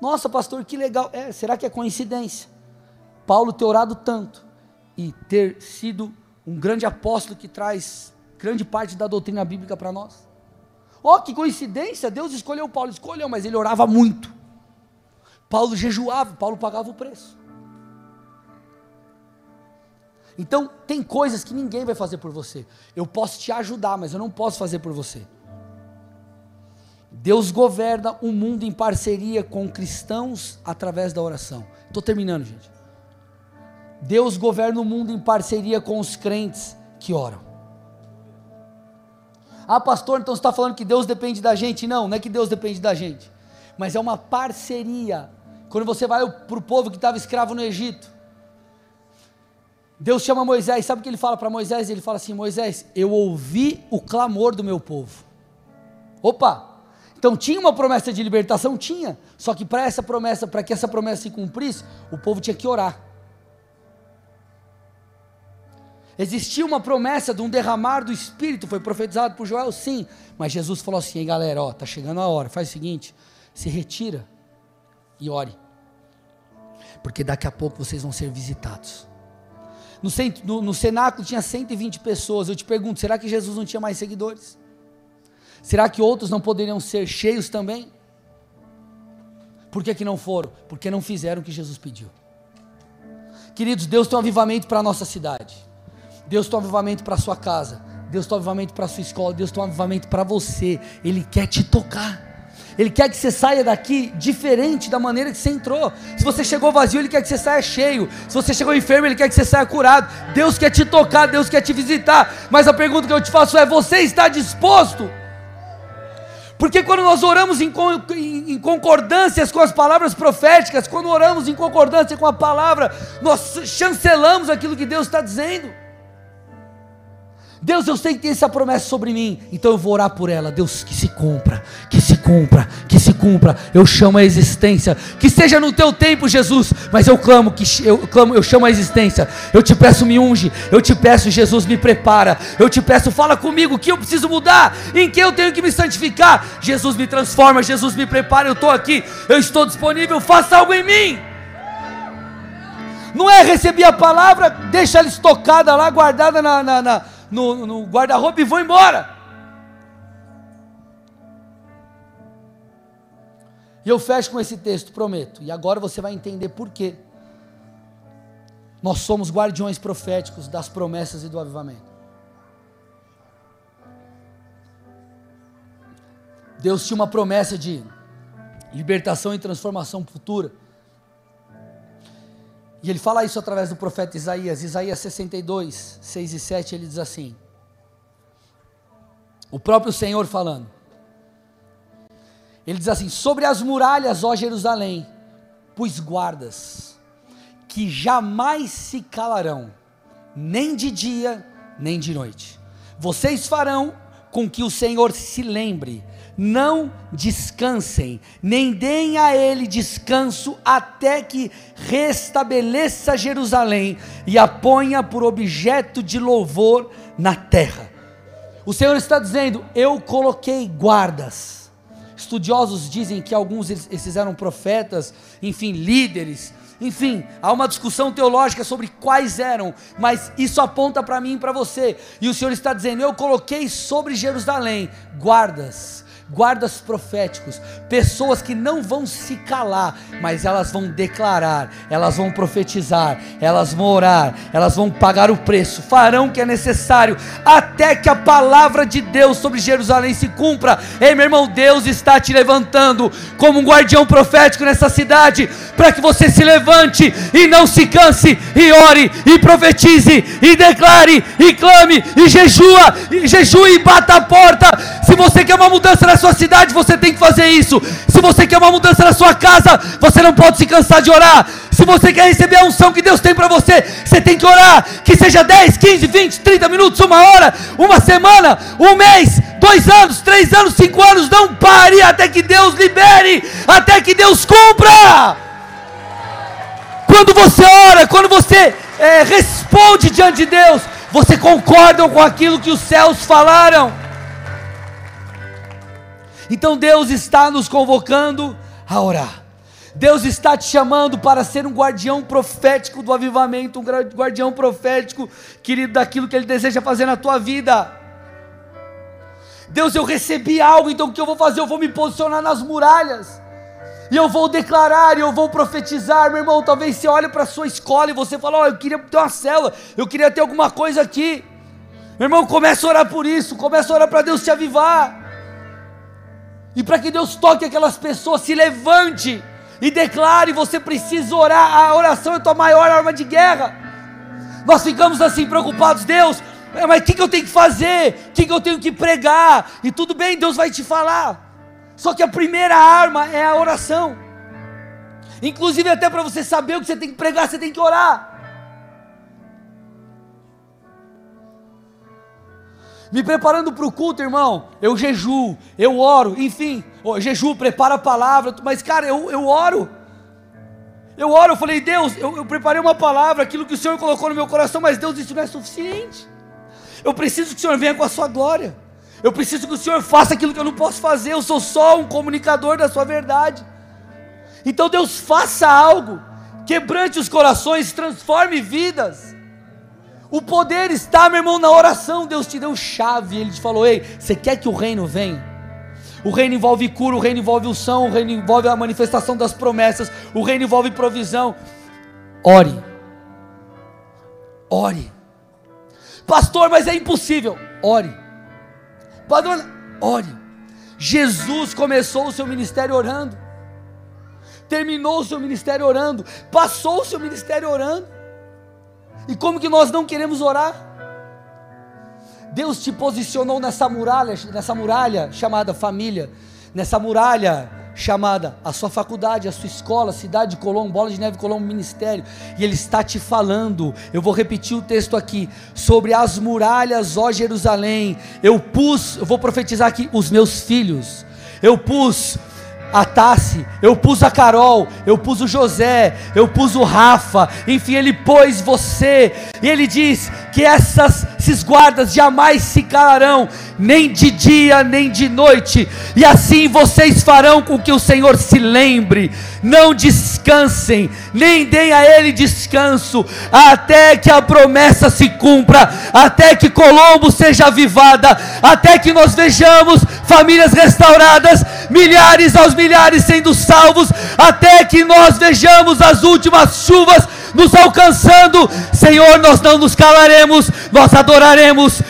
Nossa, pastor, que legal. É, será que é coincidência? Paulo ter orado tanto e ter sido um grande apóstolo que traz grande parte da doutrina bíblica para nós. Oh, que coincidência, Deus escolheu Paulo, escolheu, mas ele orava muito. Paulo jejuava, Paulo pagava o preço. Então, tem coisas que ninguém vai fazer por você. Eu posso te ajudar, mas eu não posso fazer por você. Deus governa o mundo em parceria com cristãos através da oração. Estou terminando, gente. Deus governa o mundo em parceria com os crentes que oram. Ah, pastor, então você está falando que Deus depende da gente? Não, não é que Deus depende da gente, mas é uma parceria. Quando você vai para o povo que estava escravo no Egito, Deus chama Moisés, sabe o que ele fala para Moisés? Ele fala assim: Moisés, eu ouvi o clamor do meu povo. Opa! Então tinha uma promessa de libertação? Tinha. Só que para essa promessa, para que essa promessa se cumprisse, o povo tinha que orar. Existia uma promessa de um derramar do Espírito, foi profetizado por Joel, sim. Mas Jesus falou assim: galera, ó, tá chegando a hora. Faz o seguinte: se retira e ore. porque daqui a pouco vocês vão ser visitados. No, no, no cenáculo tinha 120 pessoas. Eu te pergunto, será que Jesus não tinha mais seguidores? Será que outros não poderiam ser cheios também? Por que, que não foram? Porque não fizeram o que Jesus pediu. Queridos, Deus tem um avivamento para a nossa cidade. Deus tem um avivamento para sua casa. Deus tem um avivamento para sua escola. Deus tem um avivamento para você. Ele quer te tocar. Ele quer que você saia daqui diferente da maneira que você entrou. Se você chegou vazio, Ele quer que você saia cheio. Se você chegou enfermo, Ele quer que você saia curado. Deus quer te tocar, Deus quer te visitar. Mas a pergunta que eu te faço é: você está disposto? Porque quando nós oramos em, em, concordâncias com as palavras proféticas, quando oramos em concordância com a palavra, nós chancelamos aquilo que Deus está dizendo. Deus, eu sei que tem essa promessa sobre mim, então eu vou orar por ela. Deus, que se cumpra, que se cumpra, que se cumpra. Eu chamo a existência, que seja no teu tempo, Jesus, mas eu clamo, que eu clamo, eu chamo a existência. Eu te peço, me unge. Eu te peço, Jesus, me prepara. Eu te peço, fala comigo, que eu preciso mudar, em que eu tenho que me santificar. Jesus me transforma, Jesus me prepara. Eu estou aqui, eu estou disponível. Faça algo em mim. Não é receber a palavra, deixa ela estocada lá, guardada na, na, na no, no guarda-roupa e vou embora. E eu fecho com esse texto, prometo. E agora você vai entender por quê. Nós somos guardiões proféticos das promessas e do avivamento. Deus tinha uma promessa de libertação e transformação futura. E ele fala isso através do profeta Isaías, Isaías 62, 6 e 7, ele diz assim: O próprio Senhor falando. Ele diz assim: Sobre as muralhas, ó Jerusalém, pus guardas, que jamais se calarão, nem de dia, nem de noite. Vocês farão com que o Senhor se lembre não descansem, nem deem a ele descanso até que restabeleça Jerusalém e a ponha por objeto de louvor na terra. O Senhor está dizendo: Eu coloquei guardas. Estudiosos dizem que alguns esses eram profetas, enfim, líderes, enfim, há uma discussão teológica sobre quais eram, mas isso aponta para mim e para você. E o Senhor está dizendo: Eu coloquei sobre Jerusalém guardas guardas proféticos, pessoas que não vão se calar, mas elas vão declarar, elas vão profetizar, elas vão orar, elas vão pagar o preço, farão o que é necessário, até que a palavra de Deus sobre Jerusalém se cumpra. Ei, meu irmão, Deus está te levantando como um guardião profético nessa cidade, para que você se levante e não se canse, e ore, e profetize, e declare, e clame, e jejua, e jejue e bata a porta. Se você quer uma mudança na sua cidade, você tem que fazer isso. Se você quer uma mudança na sua casa, você não pode se cansar de orar. Se você quer receber a unção que Deus tem para você, você tem que orar. Que seja 10, 15, 20, 30 minutos, uma hora, uma semana, um mês, dois anos, três anos, cinco anos. Não pare até que Deus libere, até que Deus cumpra. Quando você ora, quando você é, responde diante de Deus, você concorda com aquilo que os céus falaram. Então Deus está nos convocando a orar. Deus está te chamando para ser um guardião profético do avivamento, um guardião profético, querido, daquilo que Ele deseja fazer na tua vida. Deus, eu recebi algo, então o que eu vou fazer? Eu vou me posicionar nas muralhas, e eu vou declarar, e eu vou profetizar, meu irmão. Talvez você olhe para a sua escola e você fala: Ó, oh, eu queria ter uma célula, eu queria ter alguma coisa aqui. Meu irmão, comece a orar por isso, comece a orar para Deus te avivar. E para que Deus toque aquelas pessoas, se levante e declare: você precisa orar. A oração é a tua maior arma de guerra. Nós ficamos assim preocupados, Deus, mas o que, que eu tenho que fazer? O que, que eu tenho que pregar? E tudo bem, Deus vai te falar. Só que a primeira arma é a oração. Inclusive, até para você saber o que você tem que pregar, você tem que orar. Me preparando para o culto, irmão, eu jejuo, eu oro, enfim, eu jejuo, preparo a palavra, mas cara, eu, eu oro. Eu oro, eu falei, Deus, eu, eu preparei uma palavra, aquilo que o Senhor colocou no meu coração, mas Deus, isso não é suficiente. Eu preciso que o Senhor venha com a sua glória. Eu preciso que o Senhor faça aquilo que eu não posso fazer. Eu sou só um comunicador da sua verdade. Então Deus faça algo quebrante os corações, transforme vidas. O poder está, meu irmão, na oração. Deus te deu chave. Ele te falou: Ei, você quer que o reino venha? O reino envolve cura, o reino envolve unção, o reino envolve a manifestação das promessas, o reino envolve provisão. Ore. Ore. Pastor, mas é impossível. Ore. Pastor, ore. Jesus começou o seu ministério orando. Terminou o seu ministério orando. Passou o seu ministério orando. E como que nós não queremos orar? Deus te posicionou nessa muralha, nessa muralha chamada família, nessa muralha chamada a sua faculdade, a sua escola, cidade de Colombo, Bola de Neve Colombo, ministério, e Ele está te falando. Eu vou repetir o texto aqui sobre as muralhas, ó Jerusalém. Eu pus, eu vou profetizar aqui os meus filhos. Eu pus a Tassi, eu pus a Carol, eu pus o José, eu pus o Rafa, enfim, ele pôs você, e ele diz que essas, esses guardas jamais se calarão, nem de dia nem de noite, e assim vocês farão com que o Senhor se lembre, não descansem, nem deem a Ele descanso, até que a promessa se cumpra, até que Colombo seja avivada, até que nós vejamos famílias restauradas, milhares aos milhares sendo salvos, até que nós vejamos as últimas chuvas nos alcançando. Senhor, nós não nos calaremos, nós adoraremos,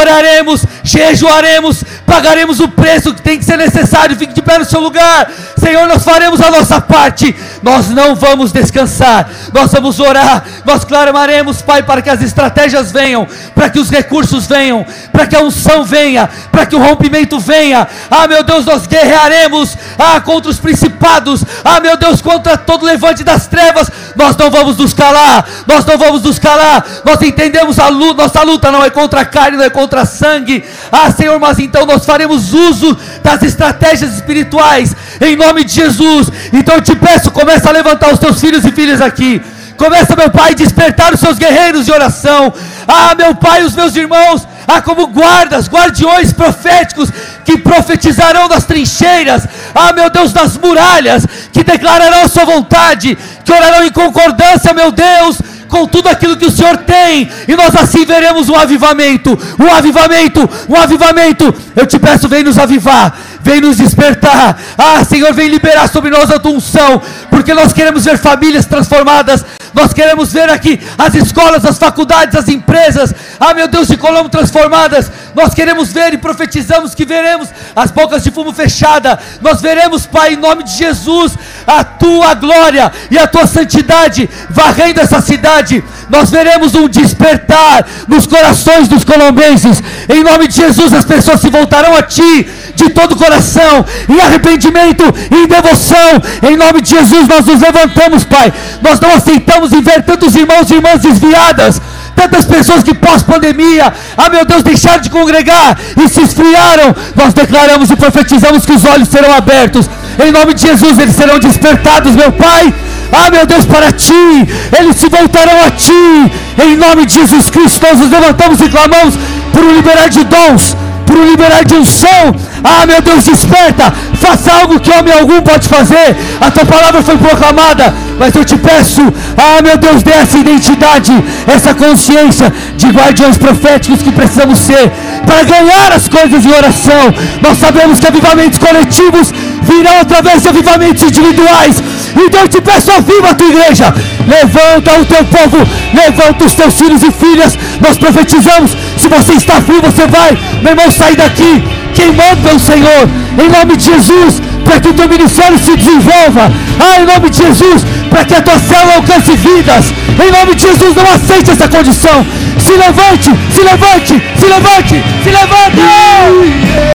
oraremos, jejuaremos, pagaremos o preço que tem que ser necessário. Fique de pé no seu lugar. Senhor, nós faremos a nossa parte. Nós não vamos descansar. Nós vamos orar. Nós clamaremos, Pai, para que as estratégias venham, para que os recursos venham, para que a unção venha, para que o rompimento venha. Ah, meu Deus, nós guerrearemos ah, contra os principados. Ah, meu Deus, contra todo levante das trevas. Nós não vamos nos calar. Nós não vamos nos calar. Nós entendemos a luta. Nossa luta não é contra a carne, não é contra sangue. Ah, Senhor, mas então nós faremos uso das estratégias espirituais, em nome de Jesus. Então eu te peço, começa a levantar os teus filhos e filhas aqui. Começa, meu Pai, a despertar os seus guerreiros de oração. Ah, meu Pai, os meus irmãos, ah, como guardas, guardiões proféticos que profetizarão das trincheiras. Ah, meu Deus, das muralhas, que declararão a sua vontade, que orarão em concordância, meu Deus, com tudo aquilo que o Senhor tem, e nós assim veremos um avivamento, um avivamento, um avivamento. Eu te peço, vem nos avivar, vem nos despertar. Ah, Senhor, vem liberar sobre nós a tua unção, porque nós queremos ver famílias transformadas, nós queremos ver aqui as escolas, as faculdades, as empresas, ah, meu Deus, de Colombo transformadas. Nós queremos ver e profetizamos que veremos as bocas de fumo fechada. Nós veremos, Pai, em nome de Jesus, a tua glória e a tua santidade varrendo essa cidade. Nós veremos um despertar nos corações dos colombenses. Em nome de Jesus, as pessoas se voltarão a ti de todo o coração, em arrependimento, em devoção. Em nome de Jesus, nós nos levantamos, Pai. Nós não aceitamos ver tantos irmãos e irmãs desviadas tantas pessoas que pós-pandemia, ah meu Deus, deixaram de congregar e se esfriaram, nós declaramos e profetizamos que os olhos serão abertos, em nome de Jesus eles serão despertados, meu Pai, ah meu Deus, para Ti, eles se voltarão a Ti, em nome de Jesus Cristo, nós nos levantamos e clamamos por um liberar de dons, um liberar de unção. Ah, meu Deus, desperta. Faça algo que homem algum pode fazer. A tua palavra foi proclamada. Mas eu te peço, ah, meu Deus, dê essa identidade, essa consciência de guardiões proféticos que precisamos ser para ganhar as coisas em oração. Nós sabemos que avivamentos coletivos virão através de avivamentos individuais. Então eu te peço, aviva a tua igreja. Levanta o teu povo, levanta os teus filhos e filhas. Nós profetizamos. Se você está frio, você vai, meu irmão, sair daqui queimando pelo Senhor, em nome de Jesus, para que o teu ministério se desenvolva, ah, em nome de Jesus, para que a tua célula alcance vidas, em nome de Jesus, não aceite essa condição, se levante, se levante, se levante, se levante!